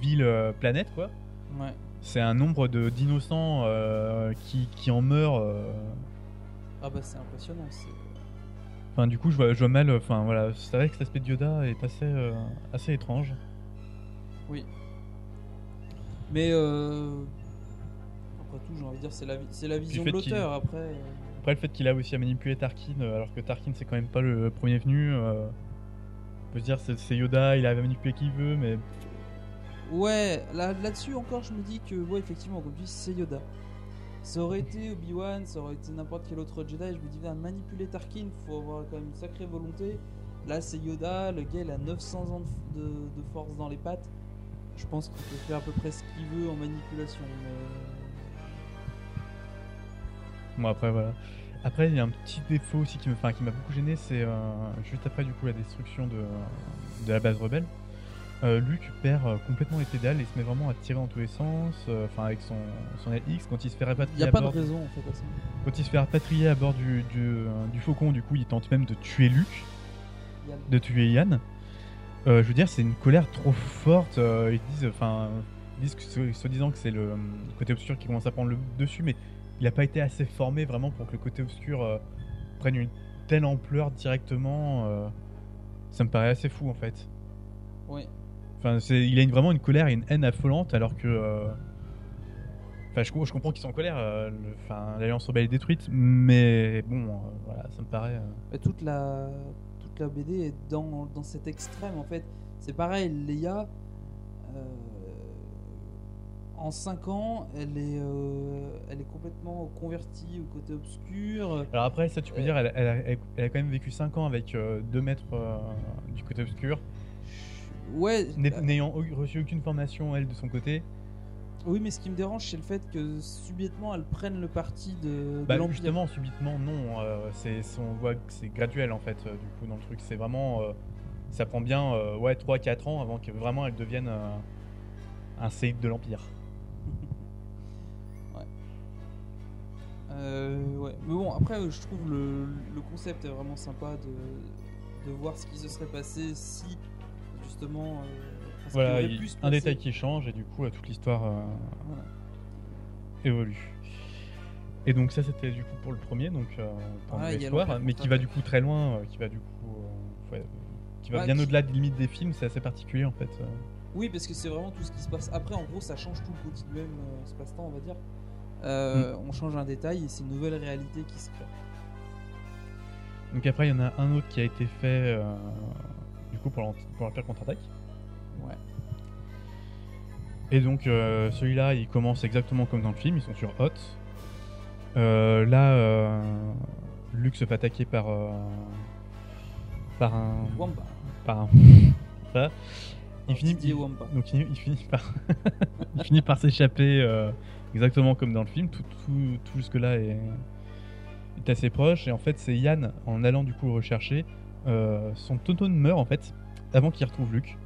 ville euh, planète, quoi. Ouais. C'est un nombre de d'innocents euh, qui, qui en meurent. euh. Ah bah c'est impressionnant. c'est- Enfin, du coup, je vois, je vois mal. Enfin, voilà, c'est vrai que cet aspect de Yoda est assez, euh, assez étrange. Oui. Mais euh... après tout, j'ai envie de dire, c'est la, c'est la vision de l'auteur. Après, euh, Après, le fait qu'il a aussi à manipuler Tarkin, euh, alors que Tarkin c'est quand même pas le premier venu. euh, on peut se dire c'est c'est Yoda, il arrive à manipuler qui veut, mais ouais, là, là-dessus encore, je me dis que, ouais, effectivement, comme tu dis, c'est Yoda. Ça aurait été Obi-Wan, ça aurait été n'importe quel autre Jedi. Je me dis, manipuler Tarkin, faut avoir quand même une sacrée volonté. Là, c'est Yoda, le gars, il a 900 ans de, force dans les pattes. Je pense qu'il peut faire à peu près ce qu'il veut en manipulation. Mais... bon après voilà. Après il y a un petit défaut aussi qui m'a beaucoup gêné, c'est euh, juste après du coup la destruction de, de la base rebelle. Euh, Luke perd euh, complètement les pédales et se met vraiment à tirer dans tous les sens, euh, enfin avec son, son LX quand il se fait Il rapatrier n'y a à pas de bord- raison en fait à ça. Quand il se fait rapatrier à bord du, du, du Faucon, du coup, il tente même de tuer Yann. de tuer Yann. Je veux dire, c'est une colère trop forte. ils disent, enfin, ils disent que se, se disant que c'est le, côté obscur qui commence à prendre le dessus, mais il n'a pas été assez formé vraiment pour que le côté obscur prenne une telle ampleur directement. ça me paraît assez fou en fait. Oui. Enfin, c'est, il a une- vraiment une colère et une haine affolante alors que. euh, Enfin, je, co- je comprends qu'ils sont en colère. euh, le- Enfin, l'Alliance rebelle est détruite, mais bon, euh, voilà, ça me paraît. Mais toute la toute la BD est dans, dans cet extrême en fait. C'est pareil, Leia en 5 ans, elle est elle est complètement convertie au côté obscur. Alors après, ça, tu peux dire, elle, elle a, elle- a quand même vécu 5 ans avec 2 mètres du côté obscur, Ouais. euh, n'ayant reçu aucune formation elle de son côté. oui, mais ce qui me dérange, c'est le fait que subitement elle prenne le parti de, Bah, justement, subitement, non. euh, c'est, on voit que c'est graduel en fait, euh, du coup, dans le truc. C'est vraiment. euh, ça prend bien ouais, 3-4 ans avant que vraiment elle devienne euh, un séide de l'Empire. Ouais. Mais bon, après, je trouve le, le concept est vraiment sympa de, de voir ce qui se serait passé si, justement. euh, parce Voilà, il- pu un détail qui change et du coup, euh, toute l'histoire euh, Voilà. évolue. Et donc ça c'était du coup pour le premier, donc euh, Ah, l'histoire, mais qui va du coup très loin, euh, qui va du coup, euh, ouais, qui va Ouais, bien qui- au-delà des limites des films, c'est assez particulier en fait. euh. Oui, parce que c'est vraiment tout ce qui se passe. Après, en gros, ça change tout le continuum euh, espace-temps, on va dire. Euh, Mm. On change un détail et c'est une nouvelle réalité qui se crée. Donc après il y en a un autre qui a été fait euh, coup pour pour l'Empire contre-attaque. Ouais. Et donc euh, celui-là il commence exactement comme dans le film, ils sont sur Hoth. Euh, là euh, Luke se fait attaquer par euh, par un Wampa. par un ça. Il finit, il- donc il, il finit par il finit par s'échapper exactement comme dans le film. Tout, tout, tout jusque là est, est assez proche et en fait c'est Yann en allant du coup rechercher, son Toton meurt en fait avant qu'il retrouve Luke.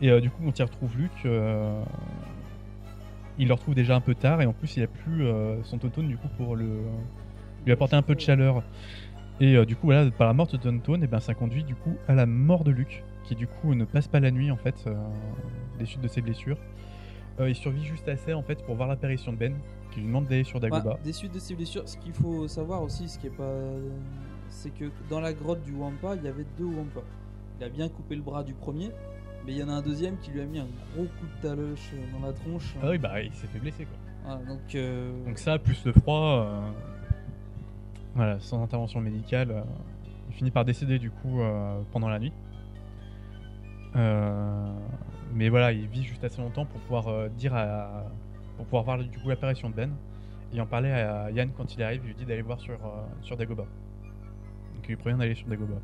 Et euh, du coup quand il retrouve Luke, euh, il le retrouve déjà un peu tard et en plus il a plus euh, son Toton du coup pour lui apporter un peu de chaleur. Et euh, du coup, voilà, par la mort de Tonton, et ben, ça conduit du coup à la mort de Luke, qui du coup ne passe pas la nuit en fait, euh, des suites de ses blessures. Euh, il survit juste assez en fait pour voir l'apparition de Ben, qui lui demande d'aller sur Dagobah. Bah, des suites de ces blessures, ce qu'il faut savoir aussi, ce qui est pas c'est que dans la grotte du Wampa, il y avait deux Wampa. Il a bien coupé le bras du premier, mais il y en a un deuxième qui lui a mis un gros coup de taloche dans la tronche. Ah oui, bah il s'est fait blesser quoi. Voilà, donc, euh, Donc ça, plus le froid, euh, voilà, sans intervention médicale, euh, il finit par décéder du coup pendant la nuit. Mais voilà, il vit juste assez longtemps pour pouvoir dire à, pour pouvoir voir du coup l'apparition de Ben et en parler à Yann quand il arrive, il lui dit d'aller voir sur sur Dagoba. Il lui d'aller sur Dagoba.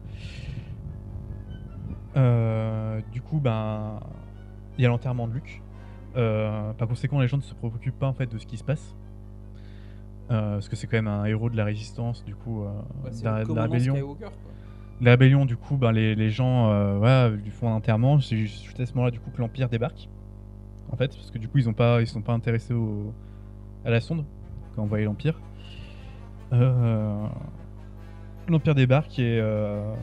Euh, du coup, ben, il y a l'enterrement de Luke. Euh, par conséquent, les gens ne se préoccupent pas en fait de ce qui se passe. Euh, parce que c'est quand même un héros de la résistance, du coup, bah, de la, de rébellion. Skywalker. La rébellion, du coup, ben, les, les gens voilà, lui font un enterrement. C'est juste juste à ce moment-là, du coup, que l'Empire débarque. En fait, parce que du coup, ils ont pas, ils sont pas intéressés au, à la sonde quand on voyait l'Empire. Euh, L'Empire débarque et, euh,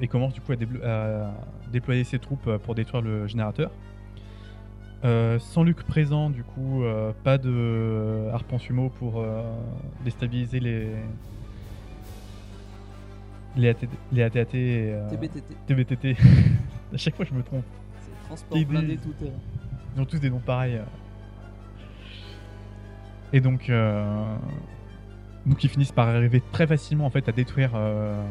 et commence du coup à, déployer ses troupes euh, pour détruire le générateur. Euh, sans Luke présent, du coup, euh, pas de harpon sumo pour déstabiliser les les, AT les AT-AT et TBTT. TBTT. à chaque fois, je me trompe. C'est transport blindé tout terrain. Ils ont tous des noms pareils. Et donc, euh, donc ils finissent par arriver très facilement en fait à détruire euh,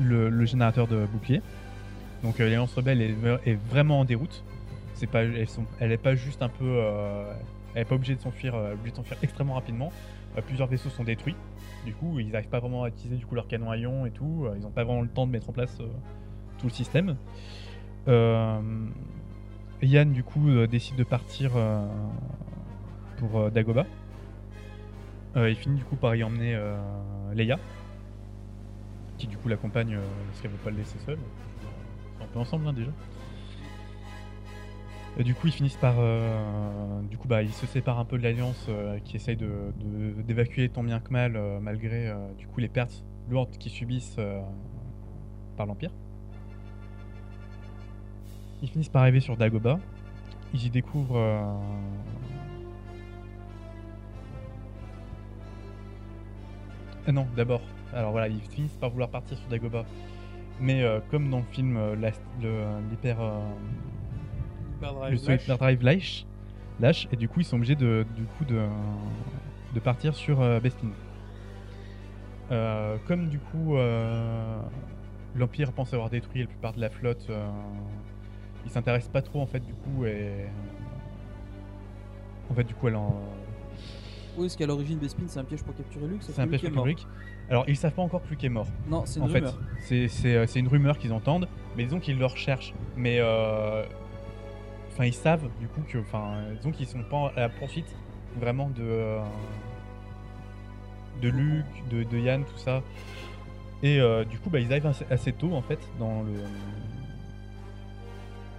le, générateur de bouclier. Donc euh, l'Alliance rebelle est, vraiment en déroute. Pas, elles sont, elle est pas juste un peu, euh, elle est pas obligée de s'enfuir, euh, de s'enfuir extrêmement rapidement. Plusieurs vaisseaux sont détruits. Du coup, ils n'arrivent pas vraiment à utiliser du coup leur canon à ion et tout. Ils n'ont pas vraiment le temps de mettre en place tout le système. Yann du coup décide de partir pour Dagoba. Euh, il finit du coup par y emmener euh, Leia, qui du coup l'accompagne euh, parce qu'elle veut pas le laisser seul. Un peu ensemble hein, déjà. Et du coup ils finissent par, du coup bah ils se séparent un peu de l'alliance qui essaye de de- d'évacuer tant bien que mal malgré du coup les pertes lourdes qu'ils subissent par l'empire. Ils finissent par arriver sur Dagoba. Ils y découvrent. Non, d'abord. Alors voilà, ils finissent par vouloir partir sur Dagoba. Mais euh, comme dans le film, euh, la- le- l'hyper. euh, le saut hyperdrive lâche, lâche, et du coup ils sont obligés de, du coup de, de partir sur euh, Bespin. Euh, comme du coup euh, l'Empire pense avoir détruit la plupart de la flotte, euh, ils s'intéressent pas trop en fait du coup et en fait du coup elle en Oui, parce qu'à l'origine, Bespin, c'est un piège pour capturer Luke. c'est un Luke piège est mort. public. Alors ils savent pas encore que Luke est mort. Non, c'est une en fait, rumeur. c'est c'est, euh, c'est une rumeur qu'ils entendent, mais disons qu'ils le recherchent. Mais euh, enfin, ils savent du coup que, enfin, disons qu'ils sont pas à la poursuite vraiment de euh, de Luke, de, de Yann, tout ça. Et euh, du coup, bah, ils arrivent assez, assez tôt en fait dans le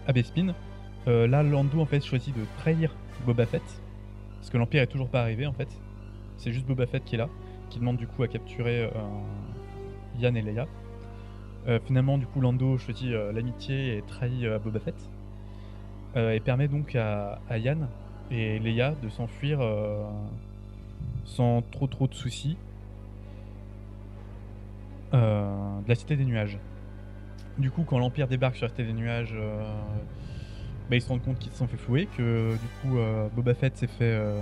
à Bespin. Euh, là, Lando en fait choisit de trahir Boba Fett parce que l'Empire est toujours pas arrivé en fait. C'est juste Boba Fett qui est là, qui demande du coup à capturer euh, Yann et Leia. Euh, finalement, du coup, Lando choisit euh, l'amitié et trahit euh, Boba Fett. Et permet donc à, à Yann et Leia de s'enfuir sans trop trop de soucis de la Cité des Nuages. Du coup, quand l'Empire débarque sur la Cité des Nuages, bah, ils se rendent compte qu'ils se sont fait flouer, que du coup euh, Boba Fett s'est fait euh,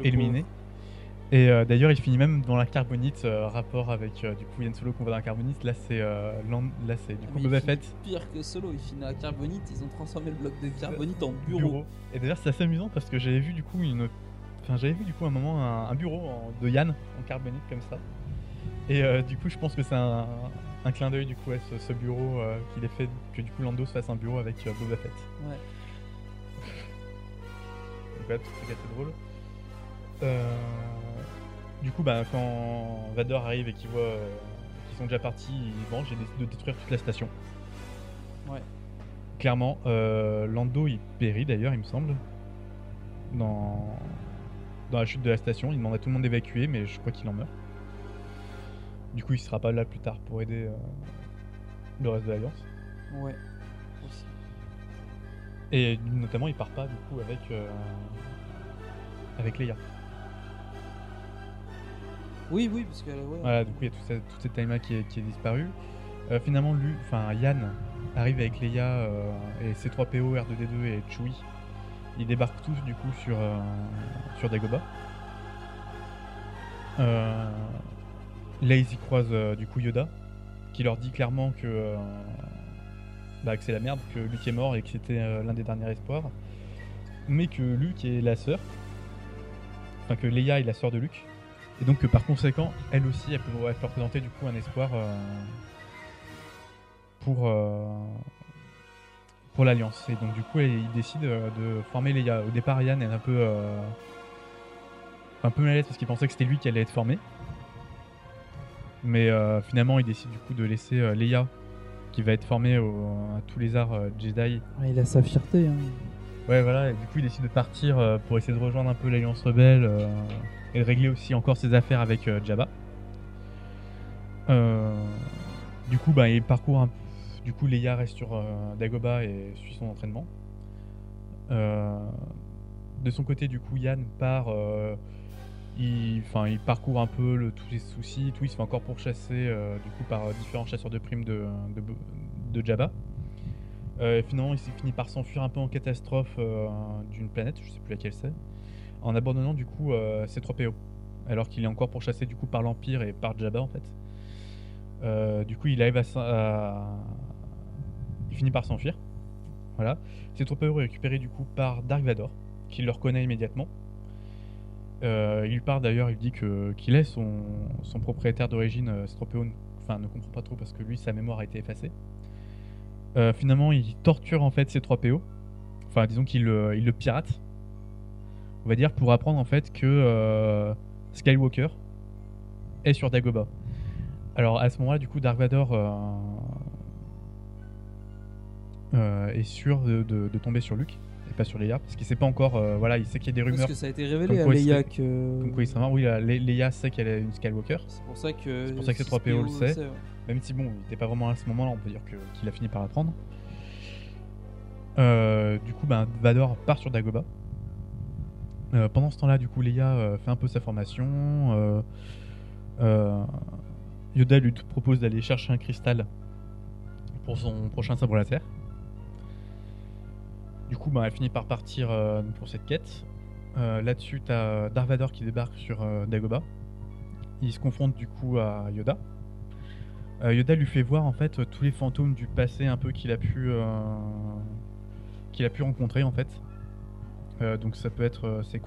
Le éliminé. Et euh, d'ailleurs, il finit même dans la carbonite, euh, rapport avec euh, du coup Yann Solo qu'on voit dans la carbonite. Là, c'est là, c'est du coup Boba Fett Pire que Solo, il finit à la carbonite. Ils ont transformé le bloc de carbonite en bureau. bureau. Et d'ailleurs, c'est assez amusant parce que j'avais vu du coup une, enfin j'avais vu du coup un moment un, un bureau en- de Yann en carbonite comme ça. Et du coup, je pense que c'est un, un clin d'œil du coup à ce, ce bureau euh, qu'il ait fait que du coup Lando se fasse un bureau avec euh, Boba Fett. Ouais. Donc ouais, c'est assez drôle. Euh, du coup, bah, quand Vador arrive et qu'il voit euh, qu'ils sont déjà partis, il venge et décide de détruire toute la station. Ouais. Clairement, euh, Lando il périt d'ailleurs, il me semble, dans, dans la chute de la station. Il demande à tout le monde d'évacuer, mais je crois qu'il en meurt. Du coup, il sera pas là plus tard pour aider euh, le reste de l'Alliance. Ouais. Aussi. Et notamment, il part pas du coup avec, euh, avec Leia. Oui, oui, parce que ouais, Voilà, du coup, il y a toute cette, toute cette time-là qui est, qui est disparue. Euh, finalement, lui, enfin, Yann arrive avec Leia euh, et C3PO, R2D2 et Chewie. Ils débarquent tous, du coup, sur, euh, sur Dagobah. Là, ils y croisent, euh, du coup, Yoda, qui leur dit clairement que, euh, bah, que c'est la merde, que Luke est mort et que c'était euh, l'un des derniers espoirs. Mais que Luke est la sœur. Enfin, que Leia est la sœur de Luke. Et donc que par conséquent, elle aussi, elle peut, elle peut représenter du coup un espoir pour, l'Alliance. Et donc du coup, elle- il décide euh, de former Leia. Au départ, Yann est un peu, un peu mal à l'aise parce qu'il pensait que c'était lui qui allait être formé. Mais euh, finalement, il décide du coup de laisser euh, Leia, qui va être formée au- à tous les arts euh, Jedi. Ouais, il a sa fierté. Hein. Ouais, voilà, et du coup, il décide de partir pour essayer de rejoindre un peu l'Alliance Rebelle et de régler aussi encore ses affaires avec Jabba. Du coup, bah, il parcourt un Du coup, Leia reste sur euh, Dagobah et suit son entraînement. Euh, de son côté, du coup, Yann part. euh, il, parcourt un peu tous les soucis, tout. Il se fait encore pourchasser euh, du coup par euh, différents chasseurs de primes de, Jabba. Euh, et finalement, il s'est fini par s'enfuir un peu en catastrophe d'une planète, je sais plus laquelle c'est, en abandonnant du coup ses 3 PO. Alors qu'il est encore pourchassé du coup par l'Empire et par Jabba en fait. Du coup, il arrive à, Il finit par s'enfuir. Voilà. Ses 3 PO est récupéré du coup par Dark Vador, qui le reconnaît immédiatement. Euh, il parle d'ailleurs, il dit que qu'il est son, propriétaire d'origine, euh, C3PO, enfin ne comprend pas trop parce que lui sa mémoire a été effacée. Euh, finalement, il torture en fait ces 3 PO. Enfin, disons qu'il le, pirate. On va dire pour apprendre en fait que Skywalker est sur Dagobah. Alors à ce moment-là, du coup, Dark Vador est sûr de tomber sur Luke et pas sur Leia parce qu'il sait pas encore. euh, voilà, il sait qu'il y a des rumeurs. Parce que ça a été révélé à il Leia que. Comme quoi il mort. Oui, Leia sait qu'elle est une Skywalker. C'est pour ça que. C'est pour ça que C3PO le sait. ouais. Même si bon, il n'était pas vraiment à ce moment-là, on peut dire que- qu'il a fini par apprendre. Euh, du coup, ben, Vador part sur Dagobah. Euh, pendant ce temps-là, du coup, Leia fait un peu sa formation. Yoda lui propose d'aller chercher un cristal pour son prochain sabre laser. Du coup, ben, elle finit par partir euh, pour cette quête. Euh, Là-dessus, t'as Darth Vader qui débarque sur euh, Dagobah. Il se confronte du coup à Yoda. Yoda lui fait voir en fait tous les fantômes du passé un peu qu'il a pu qu'il a pu rencontrer en fait. Donc ça peut être c'est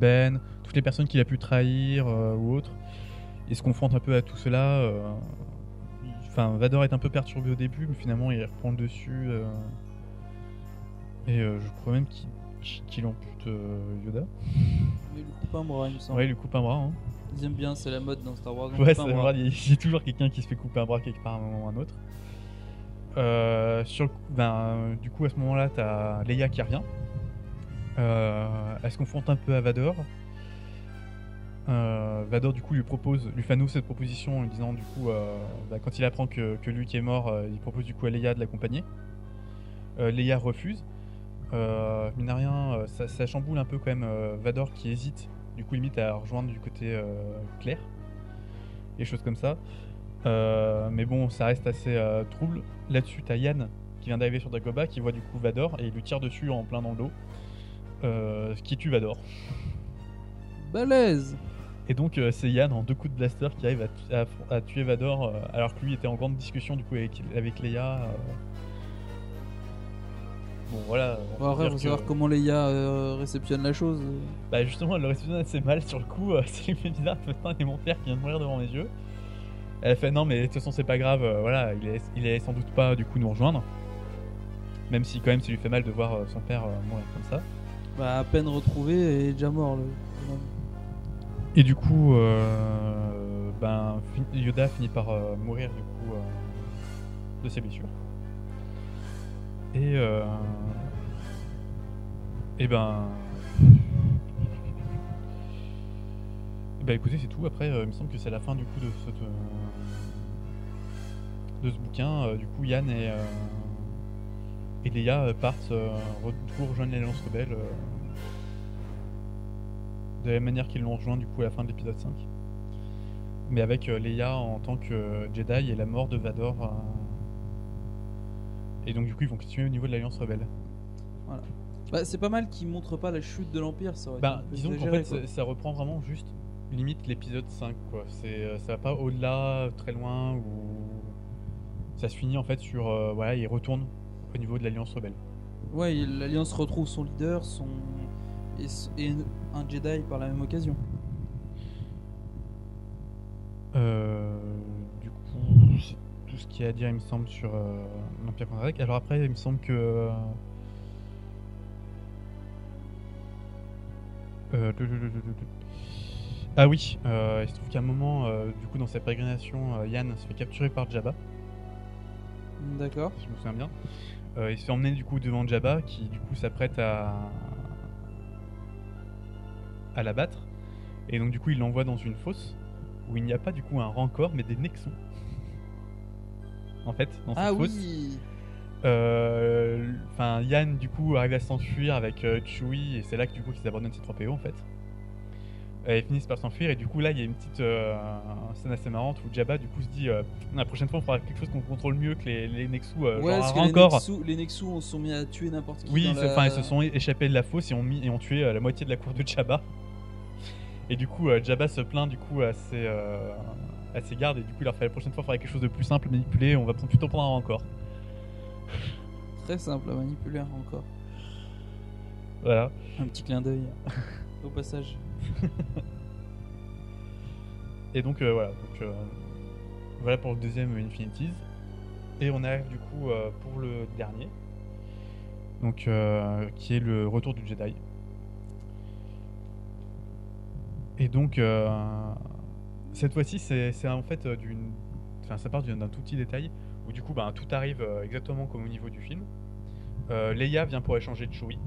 Ben, toutes les personnes qu'il a pu trahir ou autres. Il se confronte un peu à tout cela. Enfin, Vador est un peu perturbé au début, mais finalement il reprend le dessus. Et euh, je crois même qu'il qu'il ampute euh, Yoda. Il lui coupe un bras, il me semble. Ouais, il lui coupe un bras. hein. Ils aiment bien, c'est la mode dans Star Wars. Ouais, c'est il y a toujours quelqu'un qui se fait couper un bras quelque part à un moment ou à un autre. Euh, sur le coup- ben, du coup, à ce moment-là, t'as Leia qui revient. Euh, elle se confronte un peu à Vador. Euh, Vador, du coup, lui propose, lui fait nouveau cette proposition en lui disant, du coup, bah, quand il apprend que, que Luke est mort, il propose du coup à Leia de l'accompagner. Leia refuse. Euh, mine de rien, euh, ça, ça chamboule un peu quand même euh, Vador qui hésite, du coup, limite à rejoindre du côté euh, clair des choses comme ça. Mais bon, ça reste assez trouble. Là-dessus, t'as Yann qui vient d'arriver sur Dagobah, qui voit du coup Vador et il lui tire dessus en plein dans le dos, ce qui tue Vador. Balèze Et donc, euh, c'est Yann en deux coups de blaster qui arrive à, tu- à- à tuer Vador, euh, alors que lui était en grande discussion du coup avec, avec Leia. euh. Bon, voilà. on après, dire faut que- savoir comment Leia euh, réceptionne la chose. Bah justement, elle le réceptionne assez mal sur le coup. euh, fait bizarre. Putain, a mon père qui vient de mourir devant mes yeux. Elle fait non, mais de toute façon, c'est pas grave. euh, voilà, il est, il est sans doute pas du coup nous rejoindre. Même si quand même, ça lui fait mal de voir euh, son père euh, mourir comme ça. Bah, à peine retrouvé et déjà mort. Le... Et du coup, euh, ben Yoda finit par mourir du coup de ses blessures. Et euh, et ben et ben écoutez, c'est tout. Après, euh, il me semble que c'est la fin du coup de ce de ce bouquin. Euh, du coup, Yann et euh, et euh, partent euh, re- du coup rejoindre l'Alliance rebelle. euh, de la même manière qu'ils l'ont rejoint du coup à la fin de l'épisode 5. Mais avec euh, Leia en tant que euh, Jedi et la mort de Vador. Et donc du coup ils vont continuer au niveau de l'Alliance Rebelle. Bah, c'est pas mal qu'ils montrent pas la chute de l'Empire, ça aurait été Bah, disons qu'en fait, ça, ça reprend vraiment juste limite l'épisode 5, quoi. C'est, euh, ça va pas au-delà, très loin, ou ça se finit en fait sur, euh, voilà, il retourne au niveau de l'Alliance Rebelle. Ouais, l'Alliance retrouve son leader, son et, et un Jedi par la même occasion. Euh, ce qu'il y a à dire, il me semble, sur euh, l'Empire contre-attaque. Alors après, il me semble que. euh, euh, le- le- le- le- le- Ah oui, euh, il se trouve qu'à un moment, euh, du coup, dans sa pérégrination, euh, Yann se fait capturer par Jabba, D'accord. si je me souviens bien. Euh, il se fait emmener du coup devant Jabba, qui du coup s'apprête à à l'abattre. Et donc du coup, il l'envoie dans une fosse où il n'y a pas du coup un rancor, mais des Nexons. En fait, dans cette Ah fosse. oui. Euh, Enfin, Yann du coup arrive à s'enfuir avec euh, Chewie et c'est là que du coup qu'ils abandonnent ses 3 PO en fait. Euh, ils finissent par s'enfuir et du coup là il y a une petite euh, scène assez marrante où Jabba du coup se dit la prochaine fois on fera quelque chose qu'on contrôle mieux que les, les Nexus ouais, genre parce un que les. Nexus, les Nexus on se sont mis à tuer n'importe qui. Oui, la- enfin ils se sont échappés de la fosse et ont mis et ont tué la moitié de la cour de Jabba. Et du coup Jabba se plaint du coup à ses à ses gardes et du coup il leur fait la prochaine fois il faudra quelque chose de plus simple manipuler on va plutôt prendre un rancor. Très simple à manipuler encore. Voilà. Un petit clin d'œil au passage. Et donc euh, voilà, donc, euh, voilà pour le deuxième Infinities. Et on arrive du coup euh, pour le dernier, donc euh, qui est le retour du Jedi. Et donc euh, cette fois-ci, c'est en fait euh, d'une, enfin ça part d'un tout petit détail où du coup bah, tout arrive euh, exactement comme au niveau du film. Euh, Leia vient pour échanger de Chewie.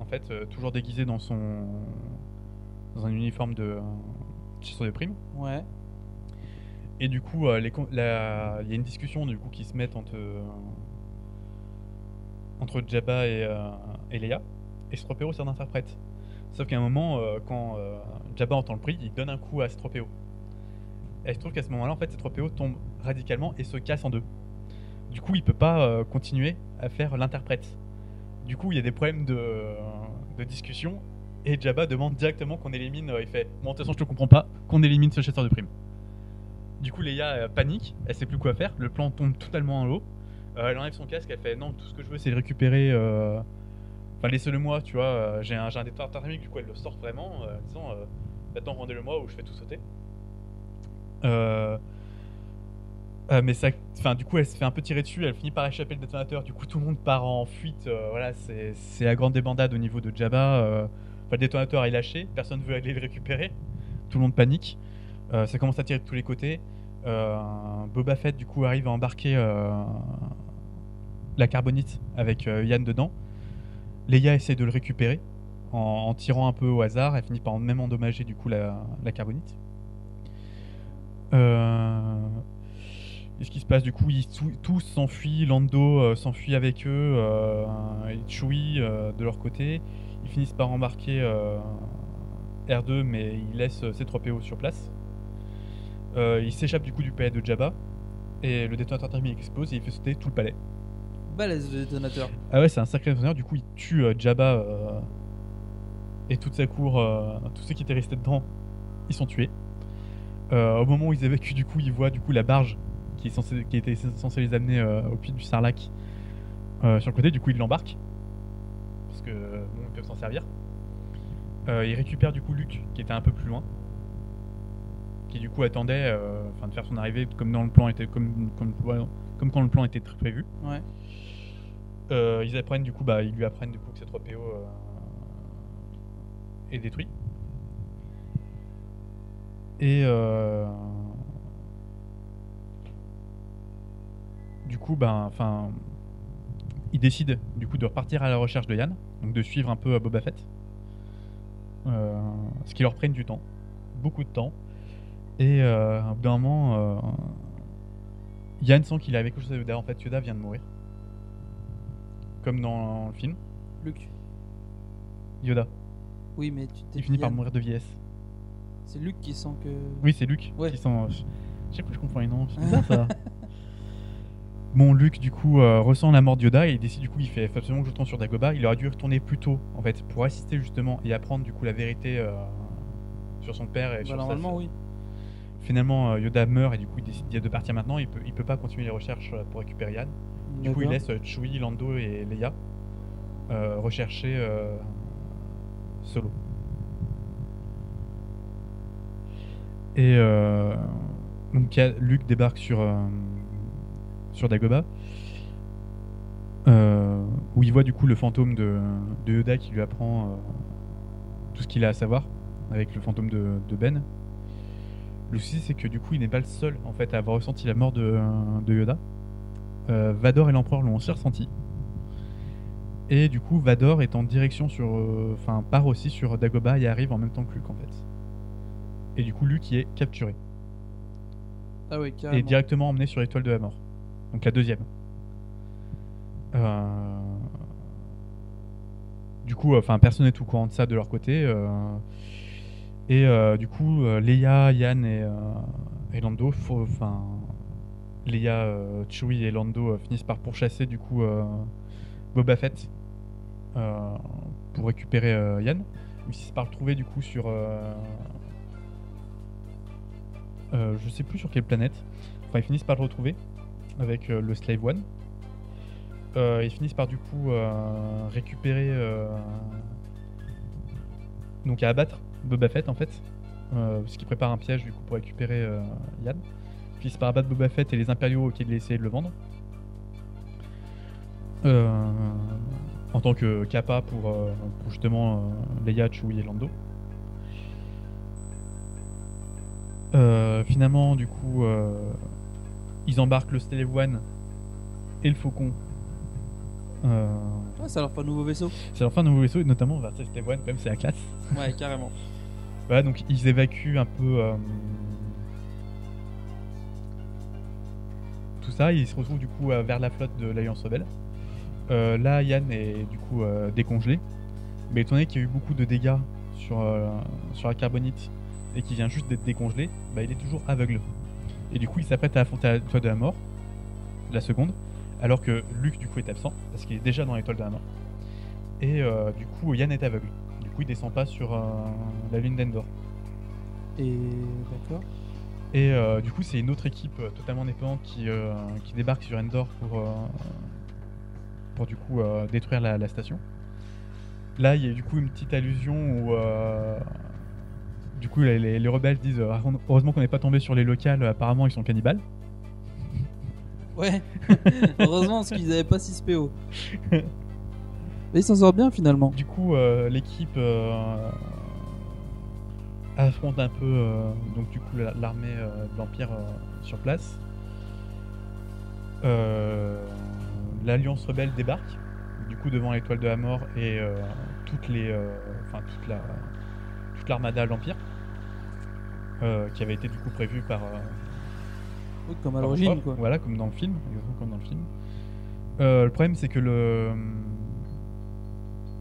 En fait, euh, toujours déguisée dans son dans un uniforme de chasseur de primes. Ouais. Et du coup, les con- la- il y a une discussion du coup qui se met entre entre Jabba et, et Leia. Et Stropéo sert d'interprète. Sauf qu'à un moment, euh, quand euh, Jabba entend le prix, il donne un coup à Stropéo. Et il se trouve qu'à ce moment-là, en fait, Stropéo tombe radicalement et se casse en deux. Du coup, il peut pas euh, continuer à faire l'interprète. Du coup, il y a des problèmes de, discussion. Et Jabba demande directement qu'on élimine. il fait Bon, de toute façon, je te comprends pas, qu'on élimine ce chasseur de primes. Du coup, Leia panique, elle sait plus quoi faire, le plan tombe totalement en l'eau. Elle enlève son casque, elle fait non, tout ce que je veux c'est récupérer. Enfin, laissez-le moi, tu vois. euh, j'ai un, un thermique, du coup, elle le sort vraiment, euh, en disant euh, maintenant rendez-le moi ou je fais tout sauter. Mais ça, du coup, elle se fait un peu tirer dessus, elle finit par échapper le détonateur. Du coup, tout le monde part en fuite. voilà, c'est la grande débandade au niveau de Jabba. le détonateur est lâché, personne veut aller le récupérer. Tout le monde panique. Ça commence à tirer de tous les côtés. Boba Fett, du coup, arrive à embarquer la carbonite avec Yann dedans. Leia essaie de le récupérer en, tirant un peu au hasard. Elle finit par même endommager, du coup, la, carbonite. Euh, et ce qui se passe, du coup, ils tous s'enfuient. Lando euh, s'enfuit avec eux. Euh, et euh, de leur côté. Ils finissent par embarquer euh, R2, mais ils laissent euh, ses 3 PO sur place. Euh, il s'échappe du coup du palais de Jabba. Et le détonateur thermique explose et il fait sauter tout le palais. Ah ouais, c'est un sacré détonateur. Du coup, il tue euh, Jabba euh, et toute sa cour. euh, tous ceux qui étaient restés dedans, ils sont tués. Au moment où ils évacuent, du coup, ils voient du coup la barge qui, était censée les amener au pied du Sarlac sur le côté. Du coup, ils l'embarquent parce que bon, ils peuvent s'en servir. Ils récupèrent du coup Luke qui était un peu plus loin, qui du coup attendait, de faire son arrivée comme dans le plan était comme comme quand le plan était très prévu. Ouais. Euh, ils apprennent du coup, bah, ils lui apprennent du coup que C3PO euh, est détruit. Et euh, du coup, ben, enfin, ils décident du coup de repartir à la recherche de Yann, donc de suivre un peu Boba Fett, ce qui leur prenne du temps, beaucoup de temps. Et au bout d'un moment, Yann sent qu'il est avec quelque chose Yoda. En fait, Yoda vient de mourir comme dans le film. Luke. Yoda. Oui, mais tu t'es Il finit par mourir de vieillesse. C'est Luc qui sent que. Oui, c'est Luc Ouais. qui sent. Je sais plus, je confonds les noms. C'est bizarre ça. Bon, Luc, du coup, euh, ressent la mort de Yoda et il décide, du coup, il fait absolument que je retourne sur Dagobah. Il aurait dû retourner plus tôt, en fait, pour assister justement et apprendre, du coup, la vérité euh, sur son père et Bah, sur sa- normalement, oui. Finalement, euh, Yoda meurt et du coup, il décide de partir maintenant. Il peut, il peut pas continuer les recherches euh, pour récupérer Yann. Du coup, il laisse euh, Chewie, Lando et Leia euh, rechercher euh, Solo. Et euh, donc, Luke débarque sur, sur Dagobah, où il voit du coup le fantôme de, de Yoda qui lui apprend tout ce qu'il a à savoir avec le fantôme de, de Ben. Le souci, c'est que du coup, il n'est pas le seul en fait à avoir ressenti la mort de, de Yoda. Euh, Vador et l'empereur l'ont aussi ressenti. Et du coup, Vador est en direction sur. euh, Enfin, part aussi sur Dagobah et arrive en même temps que Luke en fait. Et du coup, Luke y est capturé. Ah oui, Et directement emmené sur l'étoile de la mort. Donc la deuxième. Euh, Du coup, enfin, personne n'est au courant de ça de leur côté. euh, Et euh, du coup, euh, Leia, Yann et, euh, et Lando, enfin, Leia, Chewie et Lando finissent par pourchasser du coup Boba Fett pour récupérer Yann. Ils finissent par le trouver du coup sur, je sais plus sur quelle planète. Enfin, ils finissent par le retrouver avec le Slave One. Ils finissent par du coup récupérer, donc à abattre Boba Fett en fait, euh, parce qu'il prépare un piège du coup pour récupérer euh, Yann. Ils finissent par abattre Boba Fett et les Impériaux qui essayaient de le vendre. Euh, en tant que Kappa pour, pour justement Leia, Chewie et Lando. Finalement, du coup, ils embarquent le Slave One et le Faucon. Euh, ça leur fait un nouveau vaisseau. c'est enfin un nouveau vaisseau, et notamment bah, c'est Slave One, même c'est la classe. Ouais, carrément. Voilà, donc ils évacuent un peu euh, tout ça. Ils se retrouvent du coup euh, vers la flotte de l'Alliance Rebelle. Euh, là, Yann est du coup décongelé. Mais étant donné qu'il y a eu beaucoup de dégâts sur, sur la carbonite et qu'il vient juste d'être décongelé, bah, il est toujours aveugle. Et du coup, il s'apprête à affronter l'étoile de la mort, la seconde, alors que Luke du coup est absent parce qu'il est déjà dans l'étoile de la mort. Et du coup, Yann est aveugle. Du coup, il descend pas sur euh, la lune d'Endor. Et d'accord. Et euh, du coup, c'est une autre équipe euh, totalement indépendante qui, euh, qui débarque sur Endor pour, euh, pour du coup euh, détruire la, la station. Là, il y a du coup une petite allusion où euh, du coup les, les- les rebelles disent euh, heureusement qu'on n'est pas tombé sur les locales, apparemment ils sont cannibales. Ouais. Heureusement, parce qu'ils avaient pas 6 PO. Mais ils s'en sortent bien finalement. Du coup, euh, l'équipe euh, affronte un peu euh, donc du coup la- l'armée de l'Empire sur place. L'Alliance rebelle débarque du coup devant l'étoile de la mort et toutes les, enfin toute la toute l'armada de l'Empire qui avait été du coup prévue par Oui, comme à l'origine quoi. Voilà, comme dans le film, comme dans le film. Le problème, c'est que le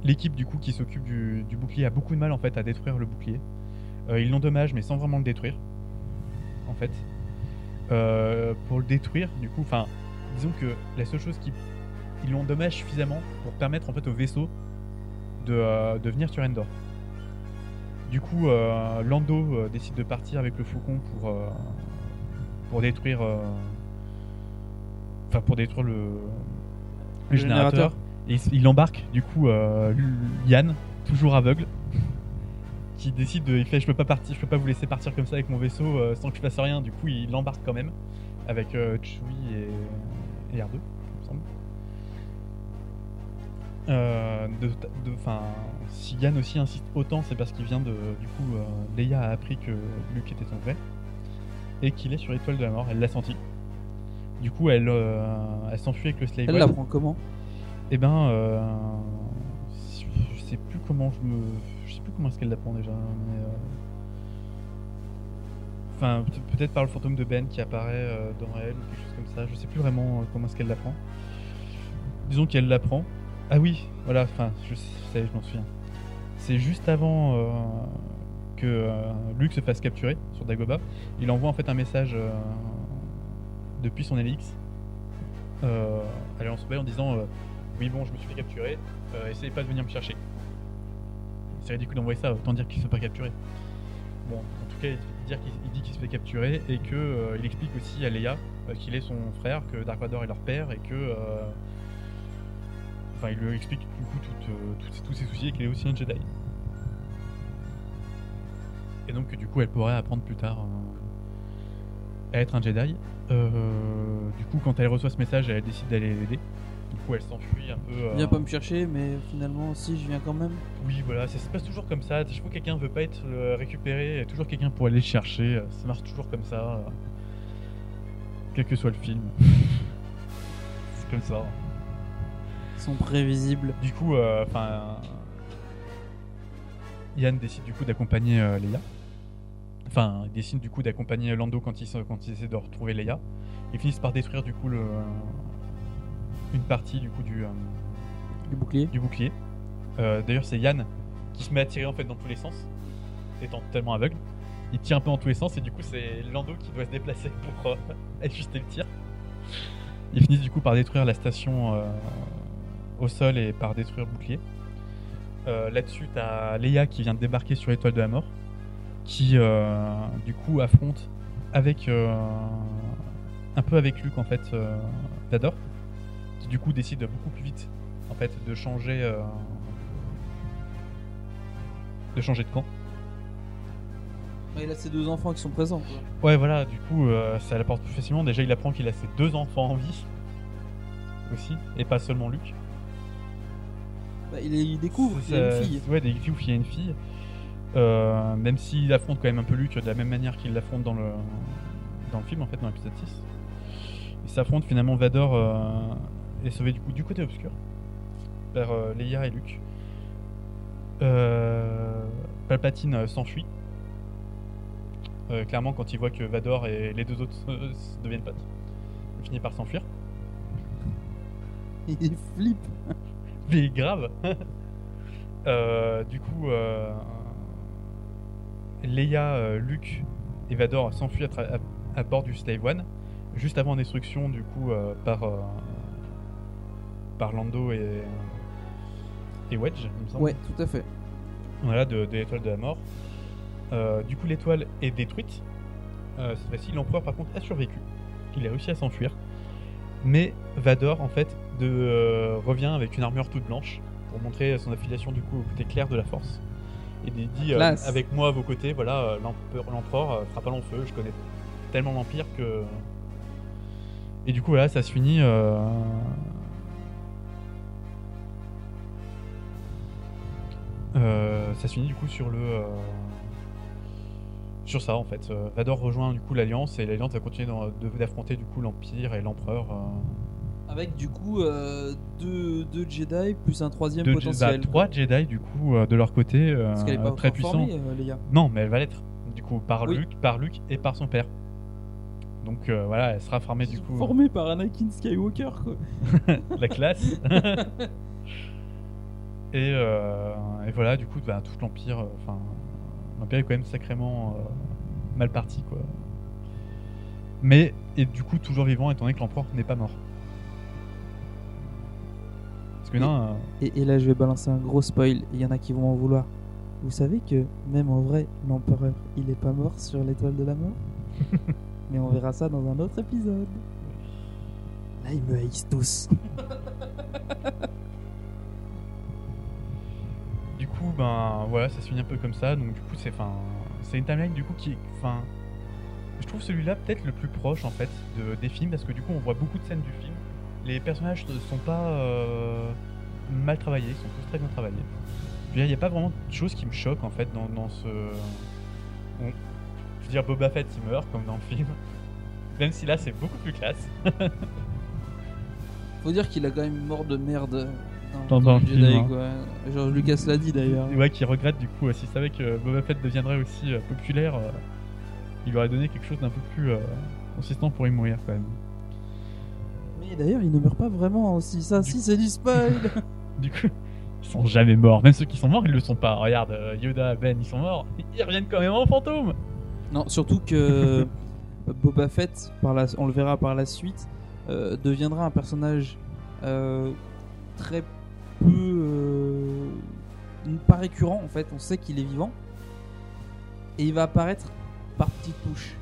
l'équipe du coup qui s'occupe du, du bouclier a beaucoup de mal en fait à détruire le bouclier. Euh, ils l'endommagent, mais sans vraiment le détruire. En fait, Euh, pour le détruire, du coup, enfin, disons que la seule chose qui ils l'endommagent suffisamment pour permettre en fait au vaisseau de, euh, de venir sur Endor. Du coup, euh, Lando décide de partir avec le Faucon pour pour détruire enfin pour détruire le, le générateur. générateur et il, embarque du coup euh, Yann toujours aveugle qui décide de il fait je peux pas partir je peux pas vous laisser partir comme ça avec mon vaisseau euh, sans que je fasse rien du coup il l'embarque quand même avec euh, Chewie et, et R2 il me semble euh, de, de- enfin, si Yann aussi insiste autant, c'est parce qu'il vient de. Du coup, euh, Leia a appris que Luke était son frère et qu'il est sur l'étoile de la mort. Elle l'a senti. Du coup, elle, elle s'enfuit avec le slave. Elle l'apprend comment? Eh ben, euh, je sais plus comment je me, je sais plus comment est-ce qu'elle l'apprend déjà. mais, euh, Enfin, peut- peut-être par le fantôme de Ben qui apparaît euh, dans elle ou quelque chose comme ça. Je sais plus vraiment euh, comment est-ce qu'elle l'apprend. Disons qu'elle l'apprend. Ah oui, voilà. Enfin, je sais, je m'en souviens. c'est juste avant que Luke se fasse capturer sur Dagobah. Il envoie en fait un message depuis son LX à l'Alliance Rebelle en disant Oui, bon, je me suis fait capturer, euh, essayez pas de venir me chercher. C'est ridicule d'envoyer ça, autant dire qu'il se fait pas capturer. Bon, en tout cas, il, qu'il il dit qu'il se fait capturer et que euh, explique aussi à Leia euh, qu'il est son frère, que Dark Vador est leur père et que. Enfin, il lui explique du coup tout, tous ses soucis et qu'il est aussi un Jedi. Et donc, du coup, elle pourrait apprendre plus tard à être un Jedi. Du coup, quand elle reçoit ce message, elle décide d'aller l'aider. Elle s'enfuit un peu. euh, Viens pas me chercher, mais finalement, si je viens quand même. oui, voilà, ça se passe toujours comme ça. Chaque fois que quelqu'un veut pas être euh, récupéré, il y a toujours quelqu'un pour aller le chercher. Euh, Ça marche toujours comme ça. euh, Quel que soit le film. C'est comme ça. Ils sont prévisibles. Du coup, enfin. Yann décide du coup d'accompagner Leia. Enfin, il décide du coup d'accompagner Lando quand il, quand il essaie de retrouver Leia. Ils finissent par détruire du coup le, une partie du coup du, euh, Du bouclier. du bouclier. Euh, D'ailleurs, c'est Yann qui se met à tirer en fait dans tous les sens, étant totalement aveugle. Il tire un peu dans tous les sens et du coup, c'est Lando qui doit se déplacer pour euh, ajuster le tir. Ils finissent du coup par détruire la station euh, au sol et par détruire le bouclier. Euh, Là-dessus, t'as Leia qui vient de débarquer sur l'étoile de la mort, qui euh, du coup affronte avec euh, un peu avec Luke en fait euh, qui du coup décide beaucoup plus vite en fait de changer euh, de changer de camp. Il a ses deux enfants qui sont présents. quoi. Ouais voilà, du coup euh, ça l'apporte plus facilement. Déjà il apprend qu'il a ses deux enfants en vie aussi, et pas seulement Luke. Bah, il, est- il découvre qu'il y a une fille. Ouais, des découvre qu'il y a une fille. Euh, même s'il affronte quand même un peu Luke de la même manière qu'il l'affronte dans le, dans le film, en fait, dans l'épisode 6. Il s'affronte finalement Vador euh, est sauvé du coup du côté obscur vers euh, Leia et Luke. Euh, Palpatine euh, s'enfuit. Clairement, quand il voit que Vador et les deux autres deviennent potes, il finit par s'enfuir. Il flippe. Mais grave. Du coup, Leia, Luke et Vador s'enfuient à, tra- à- à bord du Slave One, juste avant destruction du coup euh, par euh, par Lando et et Wedge, il me semble. Ouais, tout à fait. Voilà, de, de l'étoile de la mort. Euh, du coup, l'étoile est détruite. Euh, cette fois-ci, l'empereur, par contre, a survécu. Il a réussi à s'enfuir. Mais Vador, en fait, de, euh, revient avec une armure toute blanche pour montrer son affiliation, du coup, au côté clair de la force. Et il dit. Avec moi à vos côtés, voilà, l'empereur, fera pas long feu. Je connais tellement l'Empire que. Et du coup, voilà, ça se finit. Ça se finit du coup sur le euh, sur ça en fait. Euh, Vador rejoint du coup l'alliance et l'alliance va continuer d'affronter du coup l'empire et l'empereur. euh, Avec du coup euh, deux, deux Jedi plus un troisième deux potentiel. bah, trois Jedi du coup euh, de leur côté euh, Parce qu'elle est pas très puissants. formée, euh. Non, mais elle va l'être du coup par Oui. Luke, par Luke et par son père. Donc euh, voilà, elle sera formée du coup Formée par Anakin Skywalker quoi. la classe. et, euh, et voilà, du coup, bah, tout l'empire, euh, enfin, l'empire est quand même sacrément euh, mal parti, quoi. Mais et du coup toujours vivant, étant donné que l'empereur n'est pas mort. Parce que non, Et, et là je vais balancer un gros spoil, il y en a qui vont en vouloir. Vous savez que même en vrai, l'empereur, il est pas mort sur l'étoile de la mort? Mais on verra ça dans un autre épisode. Là ils me haïssent tous. ben voilà, ça se finit un peu comme ça. Donc du coup, c'est enfin, c'est une timeline du coup qui, enfin, je trouve celui-là peut-être le plus proche en fait de, des films parce que du coup, on voit beaucoup de scènes du film. Les personnages ne sont pas euh, mal travaillés, ils sont tous très bien travaillés. Il n'y a pas vraiment de choses qui me choquent en fait dans, dans ce. Je veux dire, Boba Fett il meurt comme dans le film. Même si là c'est beaucoup plus classe. Faut dire qu'il a quand même mort de merde Dans- dans le Jedi film, hein. George Lucas l'a dit d'ailleurs. Ouais, qui regrette du coup, s'il savait que Boba Fett deviendrait aussi euh, populaire, euh, il lui aurait donné quelque chose d'un peu plus euh, consistant pour y mourir quand même. Mais d'ailleurs il ne meurt pas vraiment si ça, si c'est du spoil. Du coup, Ils sont jamais morts. Même ceux qui sont morts, ils le sont pas. Regarde, Yoda, Ben, ils sont morts. Ils reviennent quand même en fantôme. Non, surtout que Boba Fett, par la, on le verra par la suite, euh, deviendra un personnage euh, très peu. euh, pas récurrent en fait, on sait qu'il est vivant. Et il va apparaître par petites touches.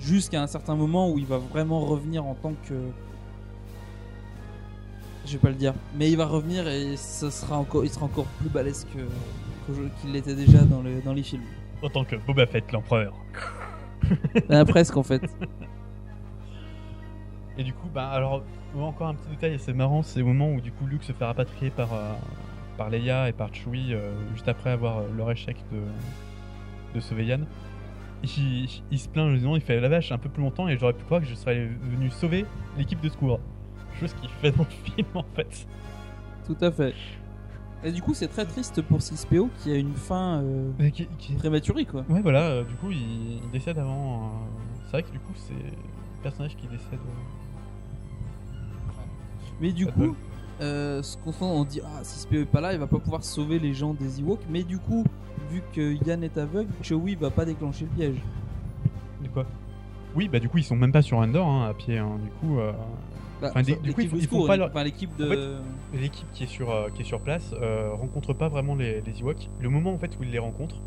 Jusqu'à un certain moment où il va vraiment revenir en tant que. Je vais pas le dire. Mais il va revenir et ça sera encore, il sera encore plus balèze que, que- qu'il l'était déjà dans, le, dans les films. En tant que Boba Fett, l'empereur. Ah, presque en fait. Et du coup, bah alors, encore un petit détail assez marrant, c'est au moment où du coup Luke se fait rapatrier par, euh, par Leia et par Chewie euh, juste après avoir euh, leur échec de, de sauver Yann. Il, il- se plaint disant il fait la vache un peu plus longtemps et j'aurais pu croire que je serais venu sauver l'équipe de secours. Chose qu'il fait dans le film en fait. Tout à fait. Et du coup, c'est très triste pour 6PO qui a une fin euh, Mais qui- qui- prématurée quoi. Ouais, voilà, euh, du coup il, il décède avant. euh, C'est vrai que du coup c'est le personnage qui décède. Mais du coup, euh, ce qu'on sent, on dit ah 6PO est pas là, il va pas pouvoir sauver les gens des Ewoks. Mais du coup, vu que Yann est aveugle, Chewie va pas déclencher le piège. De quoi? Oui, bah du coup ils sont même pas sur Endor hein, à pied. hein, Du coup. euh, Bah, Enfin, des- ça- du coup, ils l'équipe font- de ils font secours, pas leur- enfin, l'équipe de. En l'équipe qui est sur euh, qui est sur place euh, rencontre pas vraiment les, les Ewoks. Le moment en fait où ils les rencontrent,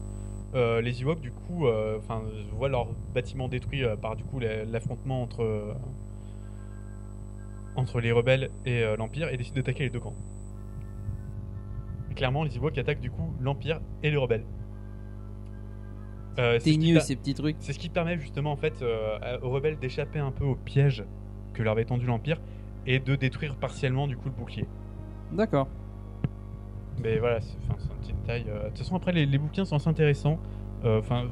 euh, les Ewoks du coup, euh, enfin, voient leur bâtiment détruit euh, par du coup la- l'affrontement entre euh, entre les rebelles et euh, l'Empire et décident d'attaquer les deux camps. Et clairement, les Ewoks attaquent du coup l'Empire et les rebelles. Euh, c'est ce ces petits trucs. c'est ce qui permet justement en fait euh, aux rebelles d'échapper un peu au piège que leur avait tendu l'Empire et de détruire partiellement du coup le bouclier. D'accord. Mais voilà, c'est un petit détail. euh. De toute façon, après, les, les bouquins sont assez intéressants. Enfin,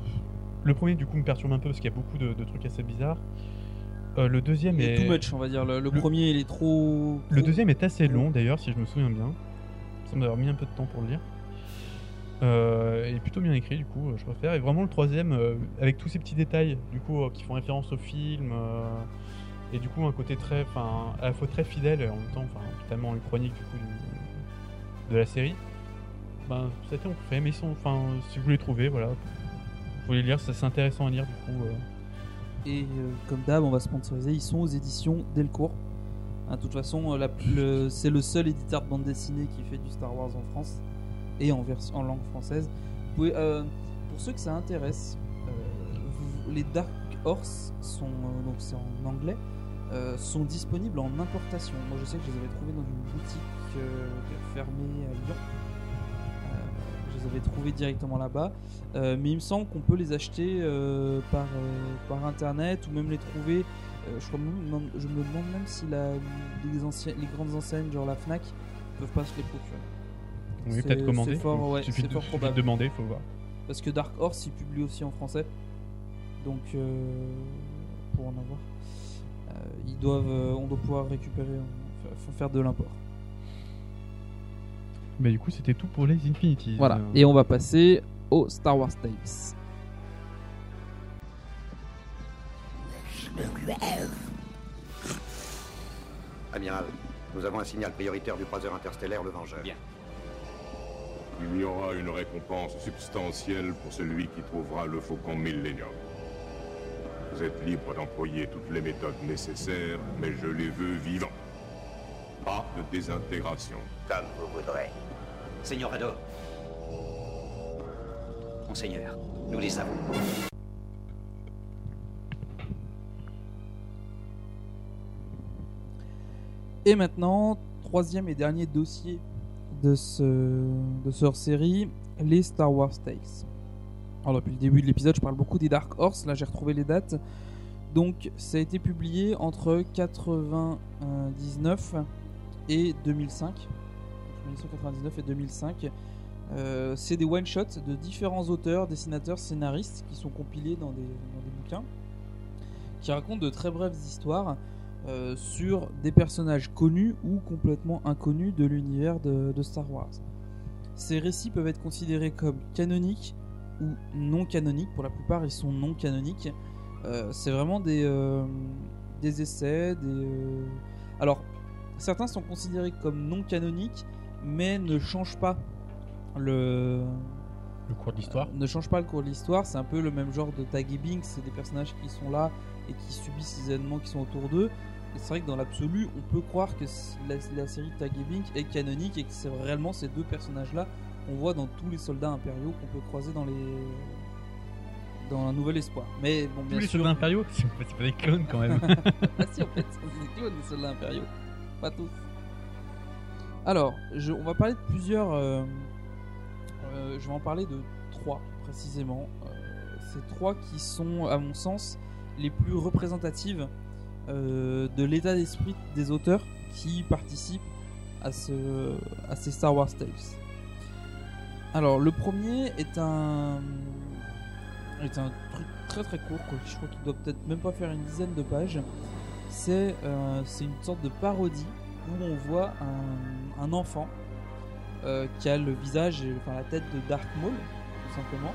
le premier, du coup, me perturbe un peu parce qu'il y a beaucoup de, de trucs assez bizarres. Euh, le deuxième est. est too much, on va dire. Le, le Le- premier, il est trop. Le deuxième est assez long, d'ailleurs, si je me souviens bien. Ça m'a mis un peu de temps pour le lire. Euh, il est plutôt bien écrit, du coup, euh, je préfère. Et vraiment, le troisième, euh, avec tous ces petits détails, du coup, euh, qui font référence au film. euh, et du coup, un côté très. Enfin, à la fois très fidèle et en même temps, enfin, totalement une chronique, du coup, de la série. Ben, ça a été mon préféré, mais ils sont. Enfin, si vous les trouvez, voilà. Vous pouvez les lire, c'est intéressant à lire, du coup. Et euh, comme d'hab, on va sponsoriser. Ils sont aux éditions Delcourt. Hein, De toute façon, euh, c'est le seul éditeur de bande dessinée qui fait du Star Wars en France et en, en langue française. Euh, pour ceux que ça intéresse, les Dark Horse sont donc c'est en anglais. sont disponibles en importation. Moi, je sais que je les avais trouvés dans une boutique fermée à Lyon. Les avais trouvés directement là-bas. Euh, mais il me semble qu'on peut les acheter euh, par, euh, par internet ou même les trouver. je, crois même- je me demande même si la, les, grandes enseignes, genre la Fnac, peuvent pas se les procurer. Oui, peut-être commander. c'est fort, ouais, suffit de, fort suffit de demander, faut voir. Parce que Dark Horse, il publie aussi en français. Donc, pour en avoir, ils doivent, on doit pouvoir récupérer, faire de l'import. Mais du coup, c'était tout pour les Infinities. Voilà. Et on va passer au Star Wars Tales. Amiral, nous avons un signal prioritaire du croiseur interstellaire Le Vengeur. Bien. Il y aura une récompense substantielle pour celui qui trouvera le faucon Millennium. Vous êtes libre d'employer toutes les méthodes nécessaires, mais je les veux vivants. Pas de désintégration. Comme vous voudrez. Seigneur Hador. Monseigneur, nous les avons. Et maintenant, troisième et dernier dossier de ce, de ce hors-série, les Star Wars Tales. Alors depuis le début de l'épisode, je parle beaucoup des Dark Horse, là j'ai retrouvé les dates. Donc ça a été publié entre 99 et 2005. Entre 1999 et 2005. Euh, c'est des one-shots de différents auteurs, dessinateurs, scénaristes qui sont compilés dans des, bouquins qui racontent de très brèves histoires euh, sur des personnages connus ou complètement inconnus de l'univers de, Star Wars. Ces récits peuvent être considérés comme canoniques ou non canoniques. Pour la plupart, ils sont non canoniques. Euh, c'est vraiment des, des essais, des. Alors, certains sont considérés comme non canoniques, mais ne change pas le, Le cours de l'histoire. ne change pas le cours de l'histoire. C'est un peu le même genre de Tag et Binks, c'est des personnages qui sont là et qui subissent les événements qui sont autour d'eux. Et c'est vrai que dans l'absolu, on peut croire que la, la série Tag et Bink est canonique et que c'est réellement ces deux personnages-là qu'on voit dans tous les soldats impériaux qu'on peut croiser dans les dans un nouvel espoir. Mais bon, bien Tous les sûr, soldats impériaux C'est pas des clones quand même. ah si, en fait, c'est des clones des soldats impériaux. Pas tous. Alors, on va parler de plusieurs. euh, euh, je vais en parler de trois précisément. Euh, c'est trois qui sont, à mon sens, les plus représentatives de l'état d'esprit des auteurs qui participent à, ce, à ces Star Wars Tales. Alors, le premier est un est un truc très très court, je crois qu'il doit peut-être même pas faire une dizaine de pages. C'est c'est une sorte de parodie où on voit un, un enfant euh, qui a le visage, et- enfin la tête de Dark Maul, tout simplement.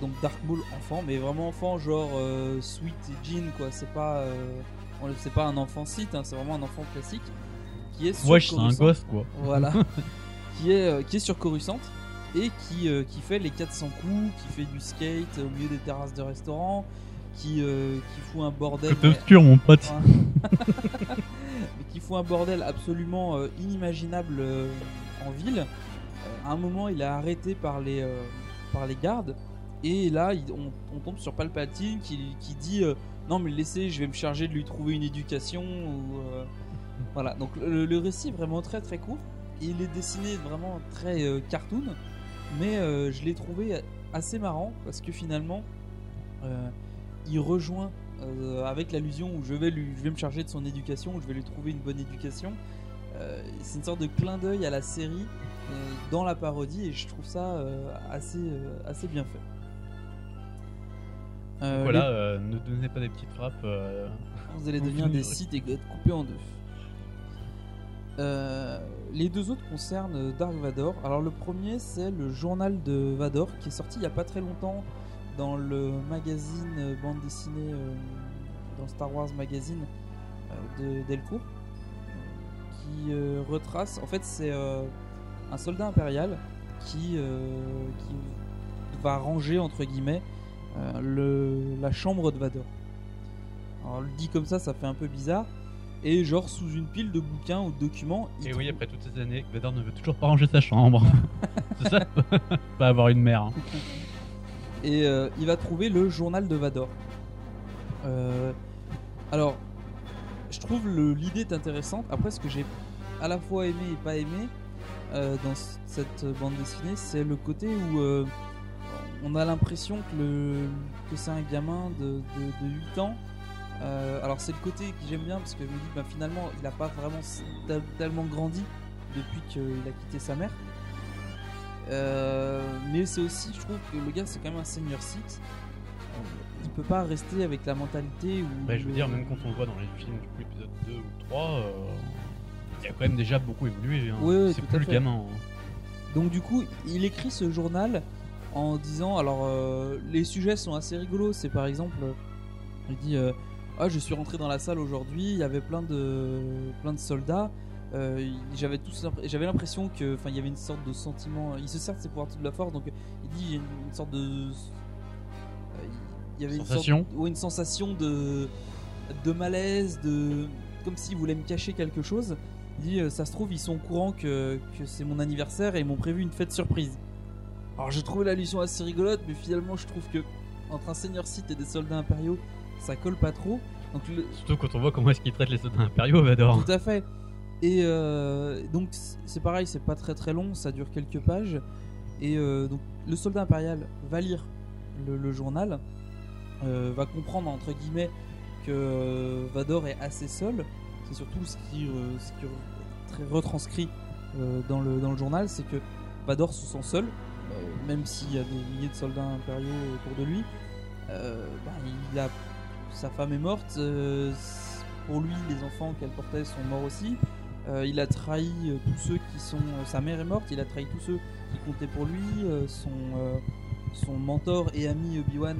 Donc Dark Maul enfant, mais vraiment enfant genre euh, Sweet Jean quoi. C'est pas, euh, c'est pas un enfant site, hein, c'est vraiment un enfant classique qui est Wesh, c'est un gosse quoi. Voilà. qui est qui est surcoruscante et qui euh, qui fait les 400 coups, qui fait du skate au milieu des terrasses de restaurants, qui euh, qui fout un bordel. Côté obscur, mon pote. mais qui fout un bordel absolument euh, inimaginable euh, en ville. Euh, à un moment, il est arrêté par les par les gardes et là, il- on, on tombe sur Palpatine qui, qui dit non mais laissez, je vais me charger de lui trouver une éducation ou voilà. Donc le, le récit est vraiment très très court. Il est dessiné vraiment très cartoon, mais je l'ai trouvé assez marrant parce que finalement, il rejoint euh, avec l'allusion où je vais, lui, je vais me charger de son éducation, où je vais lui trouver une bonne éducation. Euh, c'est une sorte de clin d'œil à la série euh, dans la parodie et je trouve ça assez, assez bien fait. Voilà, les- ne donnez pas des petites frappes. vous allez devenir des sites et être coupés en deux. Les deux autres concernent Dark Vador. Alors le premier c'est le journal de Vador qui est sorti il y a pas très longtemps dans le magazine euh, bande dessinée euh, dans Star Wars Magazine euh, de Delcourt qui retrace en fait c'est un soldat impérial qui, qui va ranger entre guillemets euh, le, la chambre de Vador. Alors, le dit comme ça, ça fait un peu bizarre. Et genre sous une pile de bouquins ou de documents. Et oui, après toutes ces années, Vador ne veut toujours pas ranger sa chambre. c'est ça Pas avoir une mère. hein. Et euh, il va trouver le journal de Vador. Euh, alors, je trouve l'idée est intéressante. Après, ce que j'ai à la fois aimé et pas aimé euh, dans cette bande dessinée, c'est le côté où on a l'impression que, c'est un gamin de, de, de 8 ans. Alors, c'est le côté que j'aime bien parce que me bah, finalement, il n'a pas vraiment tellement grandi depuis qu'il a quitté sa mère. Euh, mais c'est aussi, je trouve que le gars, c'est quand même un senior six. Euh, il peut pas rester avec la mentalité où. Bah, je veux dire, même quand on le voit dans les films, du coup, épisode 2 ou 3, euh, il a quand même déjà beaucoup évolué. hein. Oui, oui, c'est plus le gamin. hein. Donc du coup, il écrit ce journal en disant, alors euh, les sujets sont assez rigolos. C'est par exemple, il dit, euh, ah je suis rentré dans la salle aujourd'hui, il y avait plein de plein de soldats. Euh, j'avais l'impression que, enfin, il y avait une sorte de sentiment. Il se sert de ses pouvoirs de la force, donc il dit, il y a une, une sorte de, il y avait Sensation une, sorte, ouais, une sensation de de malaise, de comme s'il voulait me cacher quelque chose. Il dit, euh, ça se trouve, ils sont au courant que, que c'est mon anniversaire et ils m'ont prévu une fête surprise. Alors j'ai trouvé l'allusion assez rigolote, mais finalement je trouve que entre un seigneur site et des soldats impériaux, ça colle pas trop. Donc le- Surtout quand on voit comment est-ce qu'il traite les soldats impériaux, Vador. tout à fait. Et euh, donc c'est pareil, c'est pas très très long, ça dure quelques pages. Et euh, donc le soldat impérial va lire le, journal, euh, va comprendre entre guillemets que euh, Vador est assez seul. C'est surtout ce qui, euh, est très retranscrit euh, dans, le, journal, c'est que Vador se sent seul, euh, même s'il y a des milliers de soldats impériaux autour de lui. Euh, bah, il a sa femme est morte. euh, pour lui, les enfants qu'elle portait sont morts aussi. Euh, il a trahi euh, tous ceux qui sont. euh, sa mère est morte. Il a trahi tous ceux qui comptaient pour lui. son, mentor et ami Obi-Wan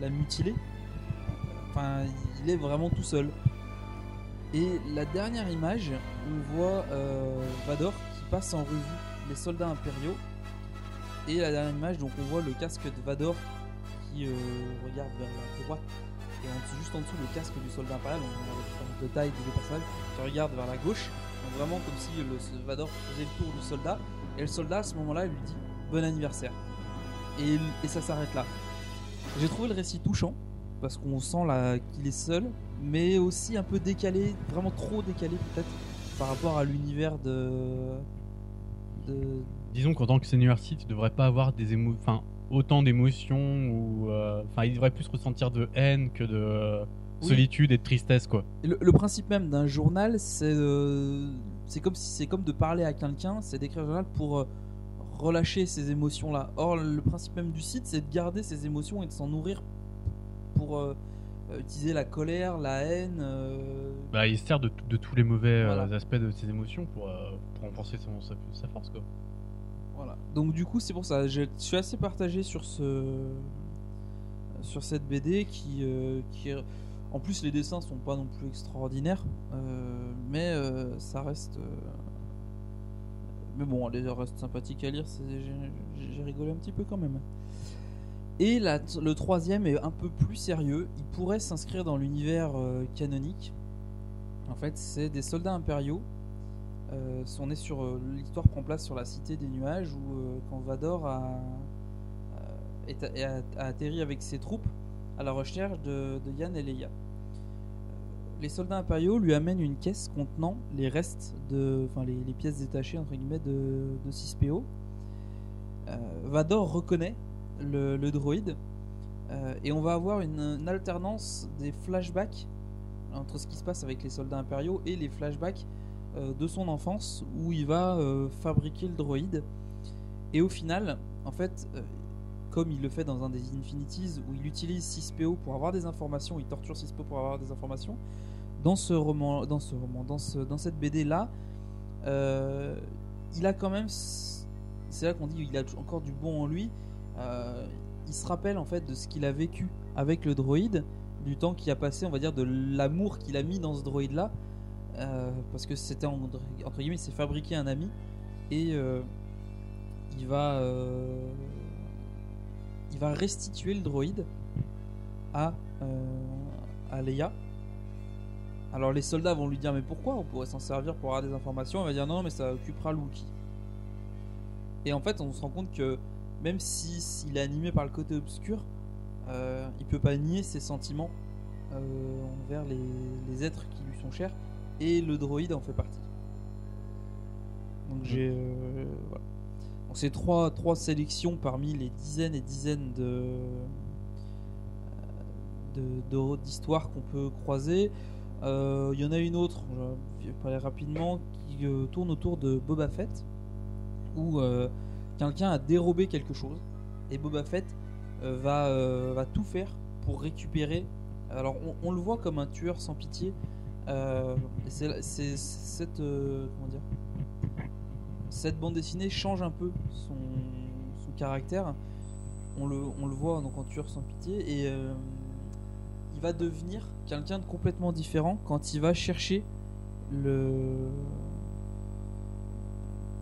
l'a, mutilé. Enfin, il est vraiment tout seul. Et la dernière image, on voit Vador qui passe en revue les soldats impériaux. Et la dernière image, donc on voit le casque de Vador qui regarde vers la droite. Et juste en dessous, le casque du soldat impérial, on a de taille des personnages, qui regarde vers la gauche. Vraiment comme si le Vador faisait le tour du soldat. Et le soldat, à ce moment-là, lui dit bon anniversaire. Et, ça s'arrête là. J'ai trouvé le récit touchant parce qu'on sent là qu'il est seul, mais aussi un peu décalé, vraiment trop décalé peut-être par rapport à l'univers de. Disons qu'en tant que senior Sith, tu devrais pas avoir des enfin, autant d'émotions ou. euh, Enfin, il devrait plus ressentir de haine que de Oui. solitude et de tristesse, quoi. Le, le principe même d'un journal, c'est euh, c'est comme si c'est comme de parler à quelqu'un, c'est d'écrire un journal pour euh, relâcher ces émotions là. Or, le principe même du site, c'est de garder ces émotions et de s'en nourrir pour euh, utiliser la colère, la haine. Bah, il se sert de, de tous les mauvais Voilà. aspects de ses émotions pour, pour renforcer son, sa, sa force, quoi. Voilà. Donc du coup, c'est pour ça. Je suis assez partagé sur ce sur cette BD qui euh, en plus les dessins sont pas non plus extraordinaires, euh, mais euh, ça reste. euh, Mais bon, elle reste sympathique à lire. J'ai rigolé un petit peu quand même. Et la- le troisième est un peu plus sérieux. Il pourrait s'inscrire dans l'univers canonique. En fait, c'est des soldats impériaux on est sur l'histoire prend place sur la cité des nuages où quand a atterri avec ses troupes à la recherche de, de Yann et Leia. Les soldats impériaux lui amènent une caisse contenant les restes de, enfin les, pièces détachées entre guillemets de, de 6PO. Euh, Vador reconnaît le, droïde euh, et on va avoir une, alternance des flashbacks entre ce qui se passe avec les soldats impériaux et les flashbacks euh, de son enfance où il va fabriquer le droïde. Et au final, en fait, comme il le fait dans un des Infinities où il utilise 6PO pour avoir des informations, il torture 6PO pour avoir des informations, dans ce roman, dans ce roman, dans, ce, dans cette BD là, euh, il a quand même, c'est là qu'on dit il a encore du bon en lui. euh, il se rappelle en fait de ce qu'il a vécu avec le droïde, du temps qui a passé, on va dire, de l'amour qu'il a mis dans ce droïde là. Euh, parce que c'était en- entre guillemets, il s'est fabriqué un ami et il va il va restituer le droïde à à Leia. Alors les soldats vont lui dire mais pourquoi on pourrait s'en servir pour avoir des informations? Il va dire non mais ça occupera Luki. Et en fait on se rend compte que même si s'il est animé par le côté obscur, euh, il peut pas nier ses sentiments euh, envers les, êtres qui lui sont chers et le droïde en fait partie. Donc j'ai euh, voilà. Donc c'est trois, sélections parmi les dizaines et dizaines d'histoires qu'on peut croiser. Euh, Il y en a une autre, je vais parler rapidement, qui euh, tourne autour de Boba Fett, où euh, quelqu'un a dérobé quelque chose et Boba Fett euh, va, euh, va tout faire pour récupérer. Alors on, le voit comme un tueur sans pitié. Euh, c'est cette euh, comment dire cette bande dessinée change un peu son, caractère. On le, on le voit donc en tueur sans pitié et euh, va devenir quelqu'un de complètement différent quand il va chercher le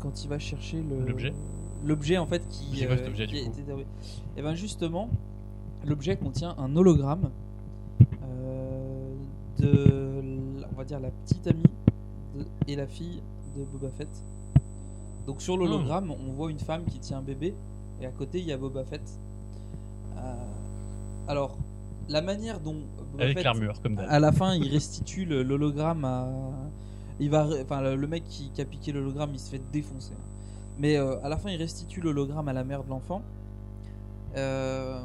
quand il va chercher le L'objet. L'objet en fait qui, cet objet, qui dérobé. et ben justement l'objet contient un hologramme euh, de on va dire la petite amie de- et la fille de Boba Fett. Donc sur l'hologramme on voit une femme qui tient un bébé et à côté il y a Boba Fett. Euh, alors la manière dont Boba Avec Fett, l'armure, comme d'hab. à la fin il restitue le- l'hologramme à il va enfin le, le mec qui, qui a piqué l'hologramme il se fait défoncer. Mais euh, à la fin il restitue l'hologramme à la mère de l'enfant. Euh,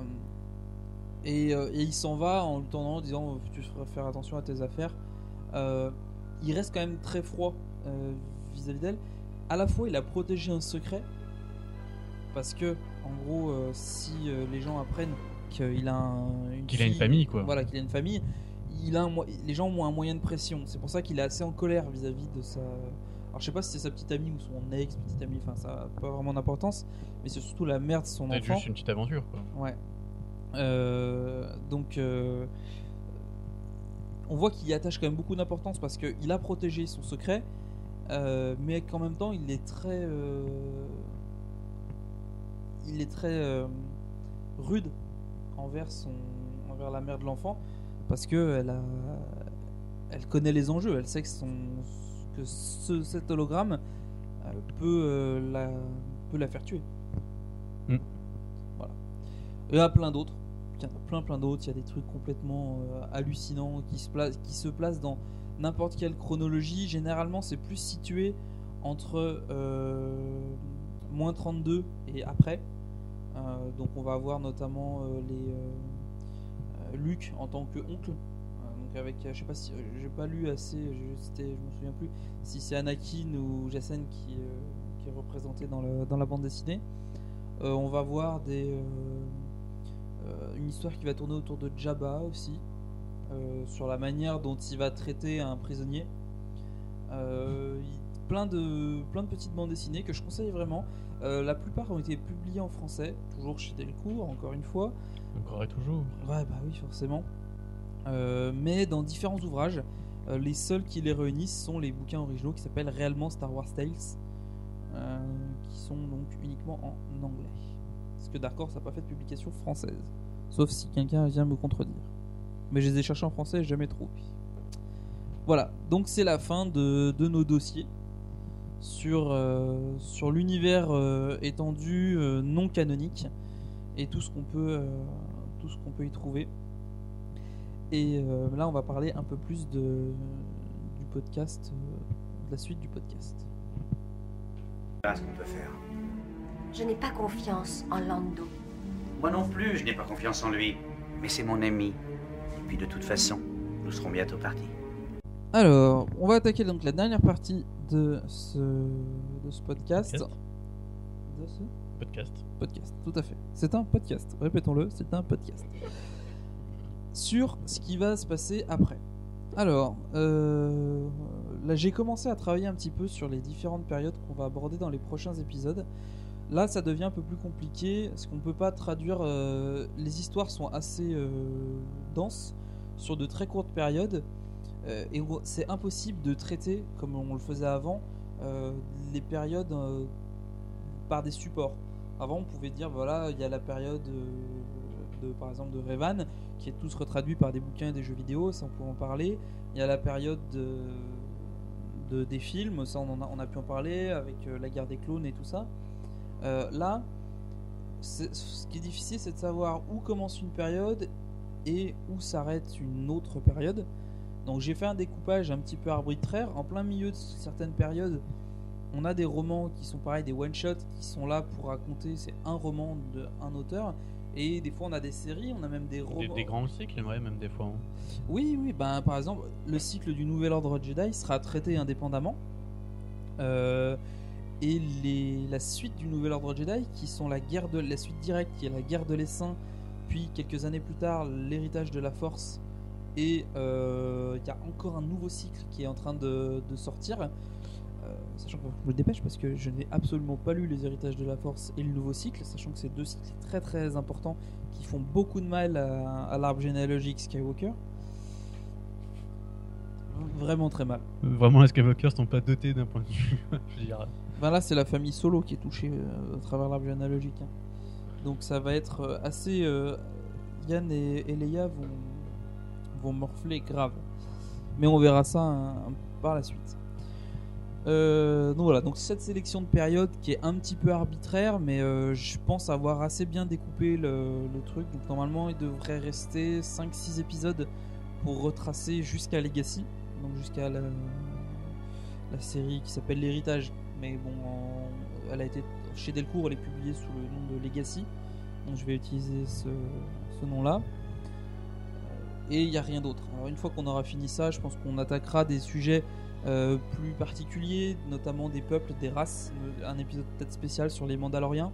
et, euh, et il s'en va en lui tendant en disant tu feras faire attention à tes affaires. Euh, il reste quand même très froid euh, vis-à-vis d'elle. À la fois il a protégé un secret parce que en gros euh, si euh, les gens apprennent qu'il a un- une Qu'il a une fille- famille, quoi. voilà qu'il a une famille il a un les gens ont un moyen de pression c'est pour ça qu'il est assez en colère vis-à-vis de sa alors je sais pas si c'est sa petite amie ou son ex petite amie enfin ça a pas vraiment d'importance mais c'est surtout la mère de son Peut-être enfant juste une petite aventure, quoi. Ouais. Euh, donc, euh, on voit qu'il y attache quand même beaucoup d'importance parce qu'il a protégé son secret, euh, mais qu'en même temps il est très, il est très rude envers son, envers la mère de l'enfant parce que elle a, elle connaît les enjeux, elle sait que son, que ce, cet hologramme euh, peut euh, la, peut la faire tuer. Mm. Voilà. Et il y a plein d'autres. Il y en a plein plein d'autres. Il y a des trucs complètement euh, hallucinants qui se, placent, qui se placent dans n'importe quelle chronologie. Généralement, c'est plus situé entre euh, moins 32 et après. Euh, donc, on va avoir notamment euh, les euh, Luke en tant que oncle. Donc avec, je sais pas si, j'ai pas lu assez, je, me souviens plus si c'est Anakin ou Jacen qui, qui est représenté dans, le- dans la bande dessinée. On va voir des, une histoire qui va tourner autour de Jabba aussi, sur la manière dont il va traiter un prisonnier. Plein, de, plein de petites bandes dessinées que je conseille vraiment. Euh, la plupart ont été publiées en français, toujours chez Delcourt, encore une fois. Encore et toujours. Ouais, bah oui, forcément. Euh, mais dans différents ouvrages, euh, les seuls qui les réunissent sont les bouquins originaux qui s'appellent réellement Star Wars Tales, qui sont donc uniquement en anglais. Parce que Dark Horse n'a pas fait de publication française. Sauf si quelqu'un vient me contredire. Mais je les ai cherchés en français et jamais trouvé. Voilà, donc c'est la fin de, de nos dossiers sur, euh, sur l'univers euh, étendu euh, non canonique et tout ce qu'on peut, euh, tout ce qu'on peut y trouver. Et euh, là, on va parler un peu plus de, du podcast, euh, de la suite du podcast. Voilà ce qu'on peut faire. Je n'ai pas confiance en Lando. Moi non plus, je n'ai pas confiance en lui. Mais c'est mon ami. Et puis de toute façon, nous serons bientôt partis. Alors, on va attaquer donc la dernière partie de ce, de ce podcast. Podcast. De ce Podcast. podcast, tout à fait. C'est un podcast, répétons-le, c'est un podcast. Sur ce qui va se passer après. Alors, euh, là j'ai commencé à travailler un petit peu sur les différentes périodes qu'on va aborder dans les prochains épisodes. Là, ça devient un peu plus compliqué parce qu'on peut pas traduire. euh, les histoires sont assez euh, denses sur de très courtes périodes et on- c'est impossible de traiter comme on le faisait avant euh, les périodes euh, par des supports. Avant, on pouvait dire voilà, il y a la période euh, de, par exemple, de Revan qui est tous retraduit par des bouquins et des jeux vidéo, ça on peut en parler. Il y a la période de, de- des films, ça on, a, on a pu en parler avec euh, la guerre des clones et tout ça. Euh, là, ce qui est difficile, c'est de savoir où commence une période et où s'arrête une autre période. Donc j'ai fait un découpage un petit peu arbitraire. En plein milieu de certaines périodes, on a des romans qui sont pareils, des one-shots qui sont là pour raconter, c'est un roman de un auteur. Et des fois on a des séries, on a même des Des, romans. des grands cycles, ouais, même des fois. hein. Oui, oui, ben, par exemple, le cycle du Nouvel Ordre Jedi sera traité indépendamment. Euh, et les, la suite du Nouvel Ordre Jedi, qui sont la guerre de la suite directe, qui est la guerre de l'essaim, puis quelques années plus tard, l'héritage de la Force, et euh, il y a encore un nouveau cycle qui est en train de, de sortir. Euh, sachant que je me dépêche parce que je n'ai absolument pas lu les héritages de la Force et le nouveau cycle, sachant que c'est deux cycles très très importants qui font beaucoup de mal à, à l'arbre généalogique Skywalker. Vraiment très mal. Vraiment, les Skywalkers sont pas dotés d'un point de vue. je Ben là, c'est la famille Solo qui est touchée euh, à travers l'arbre généalogique. hein. Donc ça va être assez. euh, Yann et, et Leia vont, vont morfler grave. Mais on verra ça hein, par la suite. Euh, donc voilà, donc cette sélection de périodes qui est un petit peu arbitraire, mais euh, je pense avoir assez bien découpé le, truc. Donc normalement, il devrait rester 5-6 épisodes pour retracer jusqu'à Legacy, donc jusqu'à la, série qui s'appelle L'Héritage. Mais bon, elle a été chez Delcourt, elle est publiée sous le nom de Legacy. Donc je vais utiliser ce, ce nom-là. Et il n'y a rien d'autre. Alors une fois qu'on aura fini ça, je pense qu'on attaquera des sujets euh, plus particuliers, notamment des peuples, des races. Un épisode peut-être spécial sur les Mandaloriens.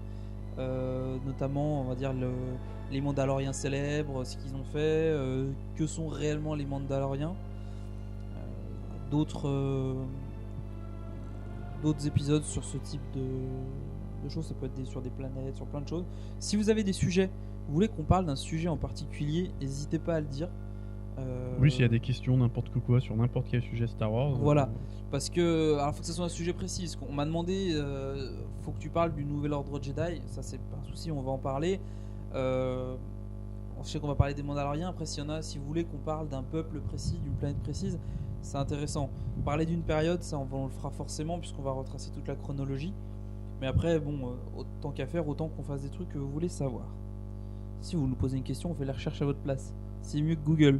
Euh, notamment, on va dire, le- les Mandaloriens célèbres, ce qu'ils ont fait, euh, que sont réellement les Mandaloriens. D'autres d'autres épisodes sur ce type de, choses, ça peut être sur des planètes, sur plein de choses. Si vous avez des sujets, vous voulez qu'on parle d'un sujet en particulier, n'hésitez pas à le dire. Euh, Oui, s'il y a des questions, n'importe quoi, sur n'importe quel sujet Star Wars. Voilà, euh, parce que alors faut que ce soit un sujet précis. qu'on m'a demandé, euh, faut que tu parles du nouvel ordre Jedi. Ça c'est pas un souci, on va en parler. Euh, je sais qu'on va parler des Mandaloriens. Après, s'il y en a, si vous voulez qu'on parle d'un peuple précis, d'une planète précise, c'est intéressant. Parler d'une période, ça on, on le fera forcément puisqu'on va retracer toute la chronologie. Mais après, bon, autant qu'à faire, autant qu'on fasse des trucs que vous voulez savoir. Si vous nous posez une question, on fait la recherche à votre place. C'est mieux que Google.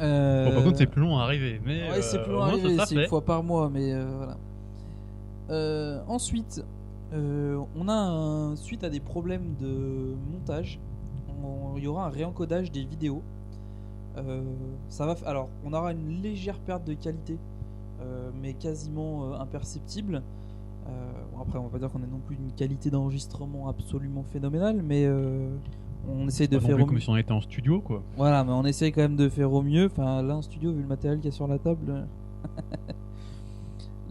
Euh, Bon, par contre, c'est plus long à arriver. Mais Ouais, c'est euh, plus long à arriver, c'est une fois par mois, mais euh, voilà. Euh, ensuite, euh, on a un, suite à des problèmes de montage, on- il y aura un réencodage des vidéos. Euh, ça va, alors, on aura une légère perte de qualité, euh, mais quasiment euh, imperceptible. Euh, bon, après, on va pas dire qu'on a non plus une qualité d'enregistrement absolument phénoménale, mais euh, on essaie de Pas non faire plus au comme si on était en studio, quoi. Voilà, mais on essaie quand même de faire au mieux. Enfin, là, en studio, vu le matériel qu'il y a sur la table. euh,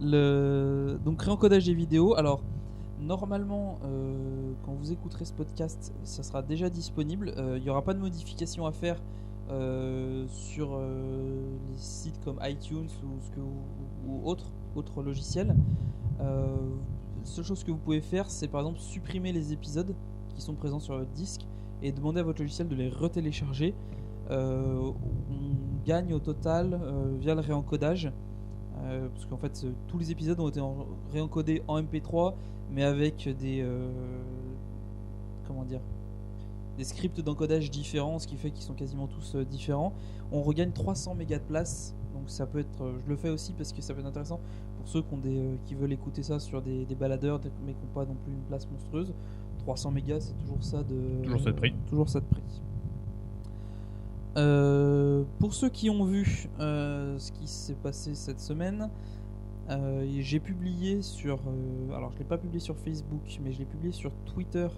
le... Donc, réencodage des vidéos. Alors, normalement, euh, quand vous écouterez ce podcast, ça sera déjà disponible. Euh, Il n'y aura pas de modification à faire euh, sur euh, les sites comme iTunes ou, ce que vous- ou logiciels. Euh, la seule chose que vous pouvez faire, c'est par exemple supprimer les épisodes qui sont présents sur votre disque et demander à votre logiciel de les retélécharger. Euh, on gagne au total euh, via le réencodage. euh, parce qu'en fait, euh, tous les épisodes ont été en- réencodés en MP3, mais avec des. comment dire Des scripts d'encodage différents, ce qui fait qu'ils sont quasiment tous différents. On regagne 300 mégas de place, donc ça peut être. je le fais aussi parce que ça peut être intéressant pour ceux qui, ont des, euh, qui veulent écouter ça sur des, des baladeurs, mais qui n'ont pas non plus une place monstrueuse. 300 mégas, c'est toujours ça de. Toujours ça de prix. Toujours ça de prix. Euh, pour ceux qui ont vu euh, ce qui s'est passé cette semaine, euh, j'ai publié sur. alors, je l'ai pas publié sur Facebook, mais je l'ai publié sur Twitter,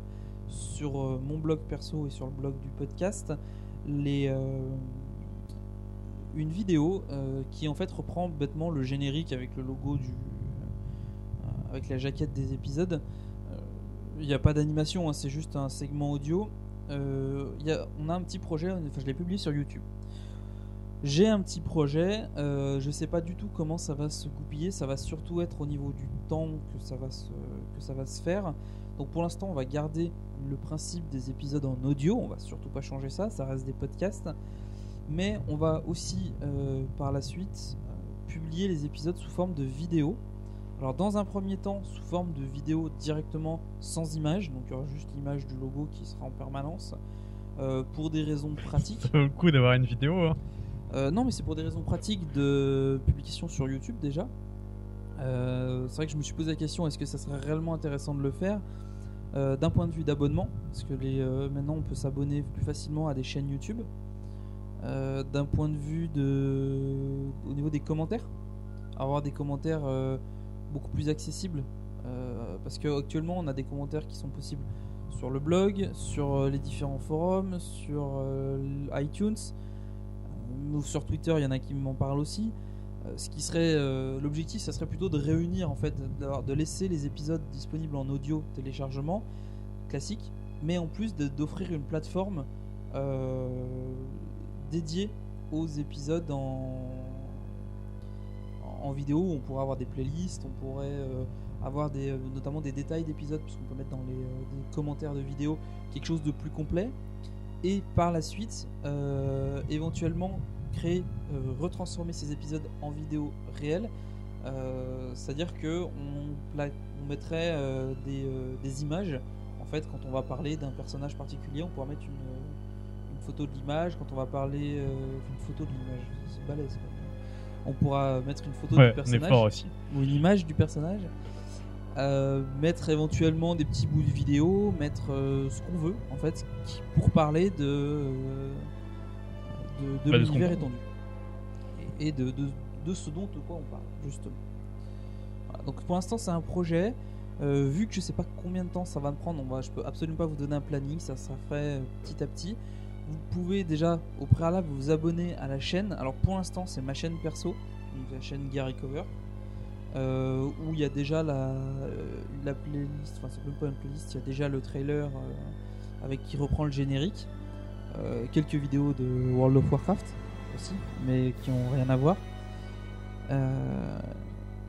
sur mon blog perso et sur le blog du podcast, les, une vidéo euh, qui en fait reprend bêtement le générique avec le logo du. euh, avec la jaquette des épisodes. Euh, Il n'y a pas d'animation, hein, c'est juste un segment audio. Euh, on a un petit projet, enfin je l'ai publié sur YouTube. J'ai un petit projet, euh, je sais pas du tout comment ça va se goupiller, ça va surtout être au niveau du temps que ça va se, que ça va se faire. Donc pour l'instant on va garder le principe des épisodes en audio, on va surtout pas changer ça, ça reste des podcasts. Mais on va aussi euh, par la suite euh, publier les épisodes sous forme de vidéo. Alors dans un premier temps sous forme de vidéo directement sans image, donc il y aura juste l'image du logo qui sera en permanence. euh, pour des raisons pratiques. Ça vaut le coup d'avoir une vidéo. hein. Non, mais c'est pour des raisons pratiques de publication sur YouTube déjà. C'est vrai que je me suis posé la question est-ce que ça serait réellement intéressant de le faire D'un point de vue d'abonnement, parce que les, maintenant on peut s'abonner plus facilement à des chaînes YouTube. Euh, D'un point de vue de, au niveau des commentaires, avoir des commentaires euh, beaucoup plus accessibles. Euh, parce qu'actuellement on a des commentaires qui sont possibles sur le blog, sur les différents forums, sur iTunes. Sur Twitter, il y en a qui m'en parlent aussi. Ce qui serait l'objectif, ça serait plutôt de réunir en fait, de laisser les épisodes disponibles en audio téléchargement classique, mais en plus d'offrir une plateforme dédiée aux épisodes en, en vidéo. On pourrait avoir des playlists, on pourrait euh, avoir des, euh, notamment des détails d'épisodes, puisqu'on peut mettre dans les euh, commentaires de vidéos quelque chose de plus complet et par la suite éventuellement créer, retransformer ces épisodes en vidéo réelle. C'est-à-dire que on, on mettrait des, des images. En fait, quand on va parler d'un personnage particulier, on pourra mettre une photo de l'image. Quand on va parler euh, une photo de l'image, c'est balèze. quoi. On pourra mettre une photo Ouais, du personnage aussi. ou une image du personnage. Euh, mettre éventuellement des petits bouts de vidéo, mettre euh, ce qu'on veut en fait pour parler de de, de Bah, l'univers étendu et, et de, de, de ce dont de quoi on parle justement. Voilà, donc pour l'instant c'est un projet. Euh, vu que je sais pas combien de temps ça va me prendre, on va, je peux absolument pas vous donner un planning, ça sera fait euh, petit à petit. Vous pouvez déjà au préalable vous abonner à la chaîne. Alors pour l'instant c'est ma chaîne perso, donc la chaîne Gary Cover euh, où il y a déjà la, euh, la playlist, enfin c'est même pas une playlist, il y a déjà le trailer euh, avec qui reprend le générique. Euh, quelques vidéos de World of Warcraft aussi, mais qui ont rien à voir.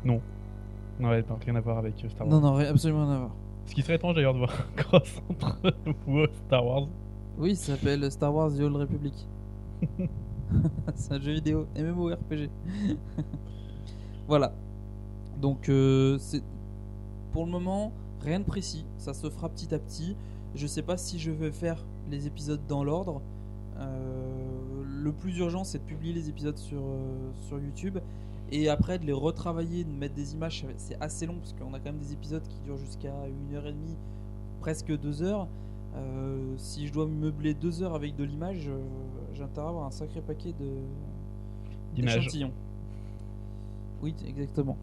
Non. Non, rien à voir avec Star Wars. Non, non, absolument rien à voir. Ce qui serait étrange d'ailleurs de voir un cross entre Star Wars. Oui, ça s'appelle Star Wars The Old Republic. c'est un jeu vidéo MMORPG. voilà. Donc, euh, pour le moment rien de précis. Ça se fera petit à petit. Je sais pas si je vais faire les épisodes dans l'ordre. Euh, le plus urgent, c'est de publier les épisodes sur, euh, sur YouTube. Et après, de les retravailler, de mettre des images, c'est assez long parce qu'on a quand même des épisodes qui durent jusqu'à une heure et demie, presque deux heures. Euh, si je dois meubler deux heures avec de l'image, euh, j'ai intérêt à avoir un sacré paquet de d'échantillons. Oui, exactement.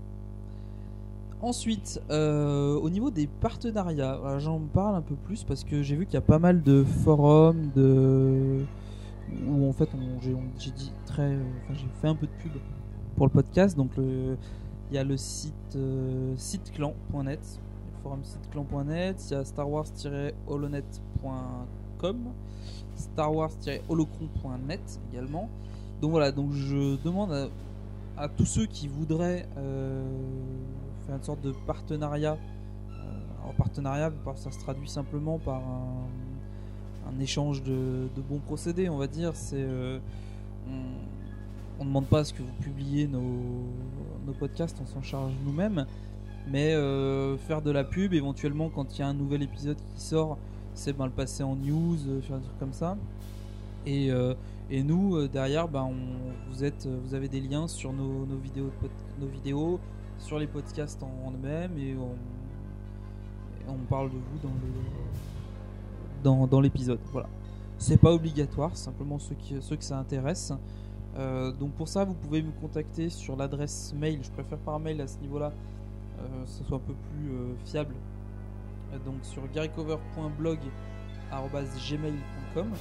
Ensuite, euh, au niveau des partenariats, j'en parle un peu plus parce que j'ai vu qu'il y a pas mal de forums, de où en fait j'ai dit très, enfin j'ai fait un peu de pub pour le podcast. Donc il y a le site euh, siteclan.net, forum siteclan.net, il y a Star Wars-holonet.com, Star Wars-holocron.net également. Donc voilà, donc je demande à, tous ceux qui voudraient euh, faire une sorte de partenariat. Euh, alors partenariat, par- ça se traduit simplement par un, échange de, de bons procédés, on va dire. C'est euh, on, on demande pas à ce que vous publiez nos, nos podcasts, on s'en charge nous-mêmes. Mais euh, faire de la pub, éventuellement quand il y a un nouvel épisode qui sort, c'est ben, le passer en news, euh, faire des trucs comme ça. Et, euh, et nous, euh, derrière, ben, vous, êtes, vous avez des liens sur nos, nos vidéos, nos vidéos, sur les podcasts en, en eux-mêmes, et on, on parle de vous dans le dans, dans l'épisode. Voilà. C'est pas obligatoire, simplement ceux, qui, ceux que ça intéresse. Euh, donc pour ça, vous pouvez me contacter sur l'adresse mail. Je préfère par mail à ce niveau-là, euh, ça soit un peu plus euh, fiable. Euh, donc sur garycover.blog@gmail.com.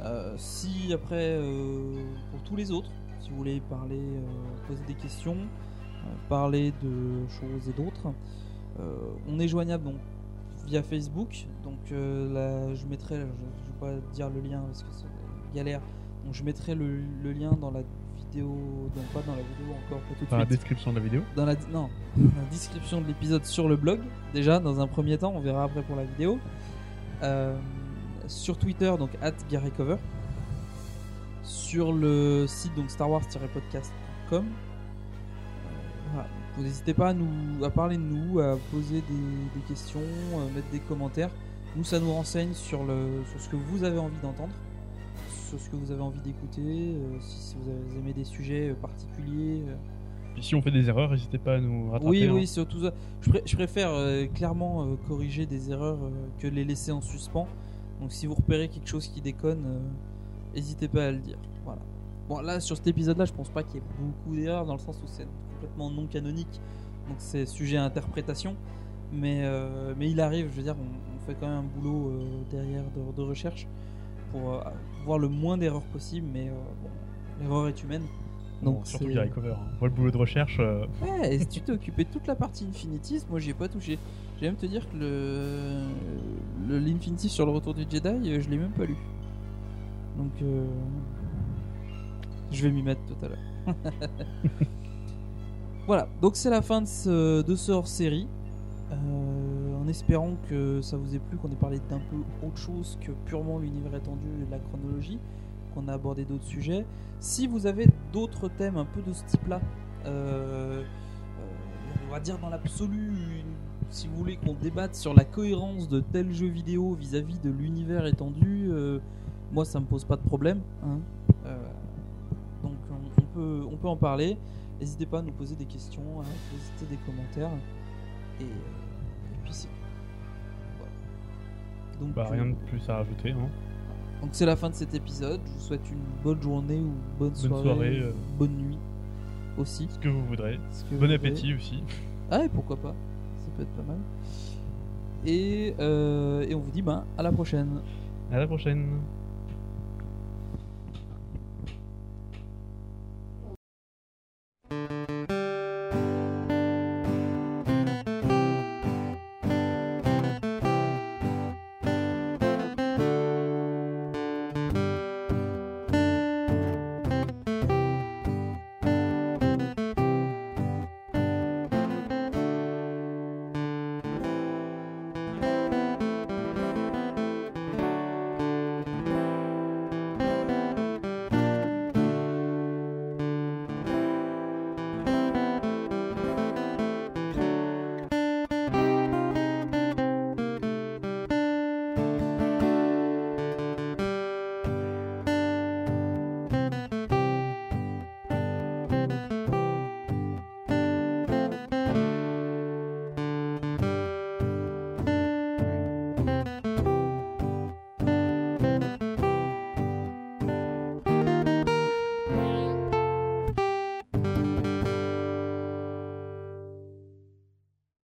Euh, si après, euh, pour tous les autres, si vous voulez parler, euh, poser des questions, euh, parler de choses et d'autres, euh, on est joignable donc via Facebook. Donc euh, là, je mettrai, je, je vais pas dire le lien parce que c'est galère. Donc je mettrai le, le lien dans la vidéo, non pas dans la vidéo encore pas tout de Dans la suite. description de la vidéo Dans la, non, la description de l'épisode sur le blog. Déjà, dans un premier temps, on verra après pour la vidéo. Euh, sur Twitter, donc at GaryCover. Sur le site donc Star Wars-podcast.com. Euh, voilà. Vous n'hésitez pas à, nous, à parler de nous, à poser des, des questions, à mettre des commentaires. Nous, ça nous renseigne sur, le, sur ce que vous avez envie d'entendre, sur ce que vous avez envie d'écouter, euh, si, vous avez aimé des sujets euh, particuliers. euh, Puis si on fait des erreurs, n'hésitez pas à nous rattraper. oui, hein. oui, surtout ça. Je, pré- je préfère euh, clairement euh, corriger des erreurs euh, que les laisser en suspens. Donc si vous repérez quelque chose qui déconne, euh, n'hésitez pas à le dire. Voilà. Bon, là, sur cet épisode-là, je pense pas qu'il y ait beaucoup d'erreurs dans le sens où c'est complètement non canonique. Donc c'est sujet à interprétation. Mais, euh, mais il arrive, je veux dire, on, on fait quand même un boulot euh, derrière de, de recherche pour euh, voir le moins d'erreurs possible. Mais euh, bon, l'erreur est humaine. Bon, Donc surtout c'est- Gary Cover. hein. Moi, le boulot de recherche. euh, Ouais, et si tu t'es occupé de toute la partie Infinitis, moi j'y ai pas touché. Je vais même te dire que le le l'Infinity sur le retour du Jedi, euh, je l'ai même pas lu. Donc euh, je vais m'y mettre tout à l'heure. voilà, donc c'est la fin de ce, de ce hors-série. Euh, en espérant que ça vous ait plu, qu'on ait parlé d'un peu autre chose que purement l'univers étendu et la chronologie, qu'on a abordé d'autres sujets. Si vous avez d'autres thèmes un peu de ce type-là, euh, euh, on va dire dans l'absolu, si vous voulez qu'on débatte sur la cohérence de tel jeu vidéo vis-à-vis de l'univers étendu, euh, moi ça me pose pas de problème. hein. Donc on, peut, on peut en parler. N'hésitez pas à nous poser des questions, à poster des commentaires. Donc, bah, rien euh, de plus à rajouter. hein. donc c'est la fin de cet épisode. Je vous souhaite une bonne journée ou bonne soirée, euh. bonne nuit aussi. Ce que vous voudrez. Que Bon vous appétit voudrez. aussi. Ah et pourquoi pas Ça peut être pas mal. Et, euh, et on vous dit ben à la prochaine. À la prochaine.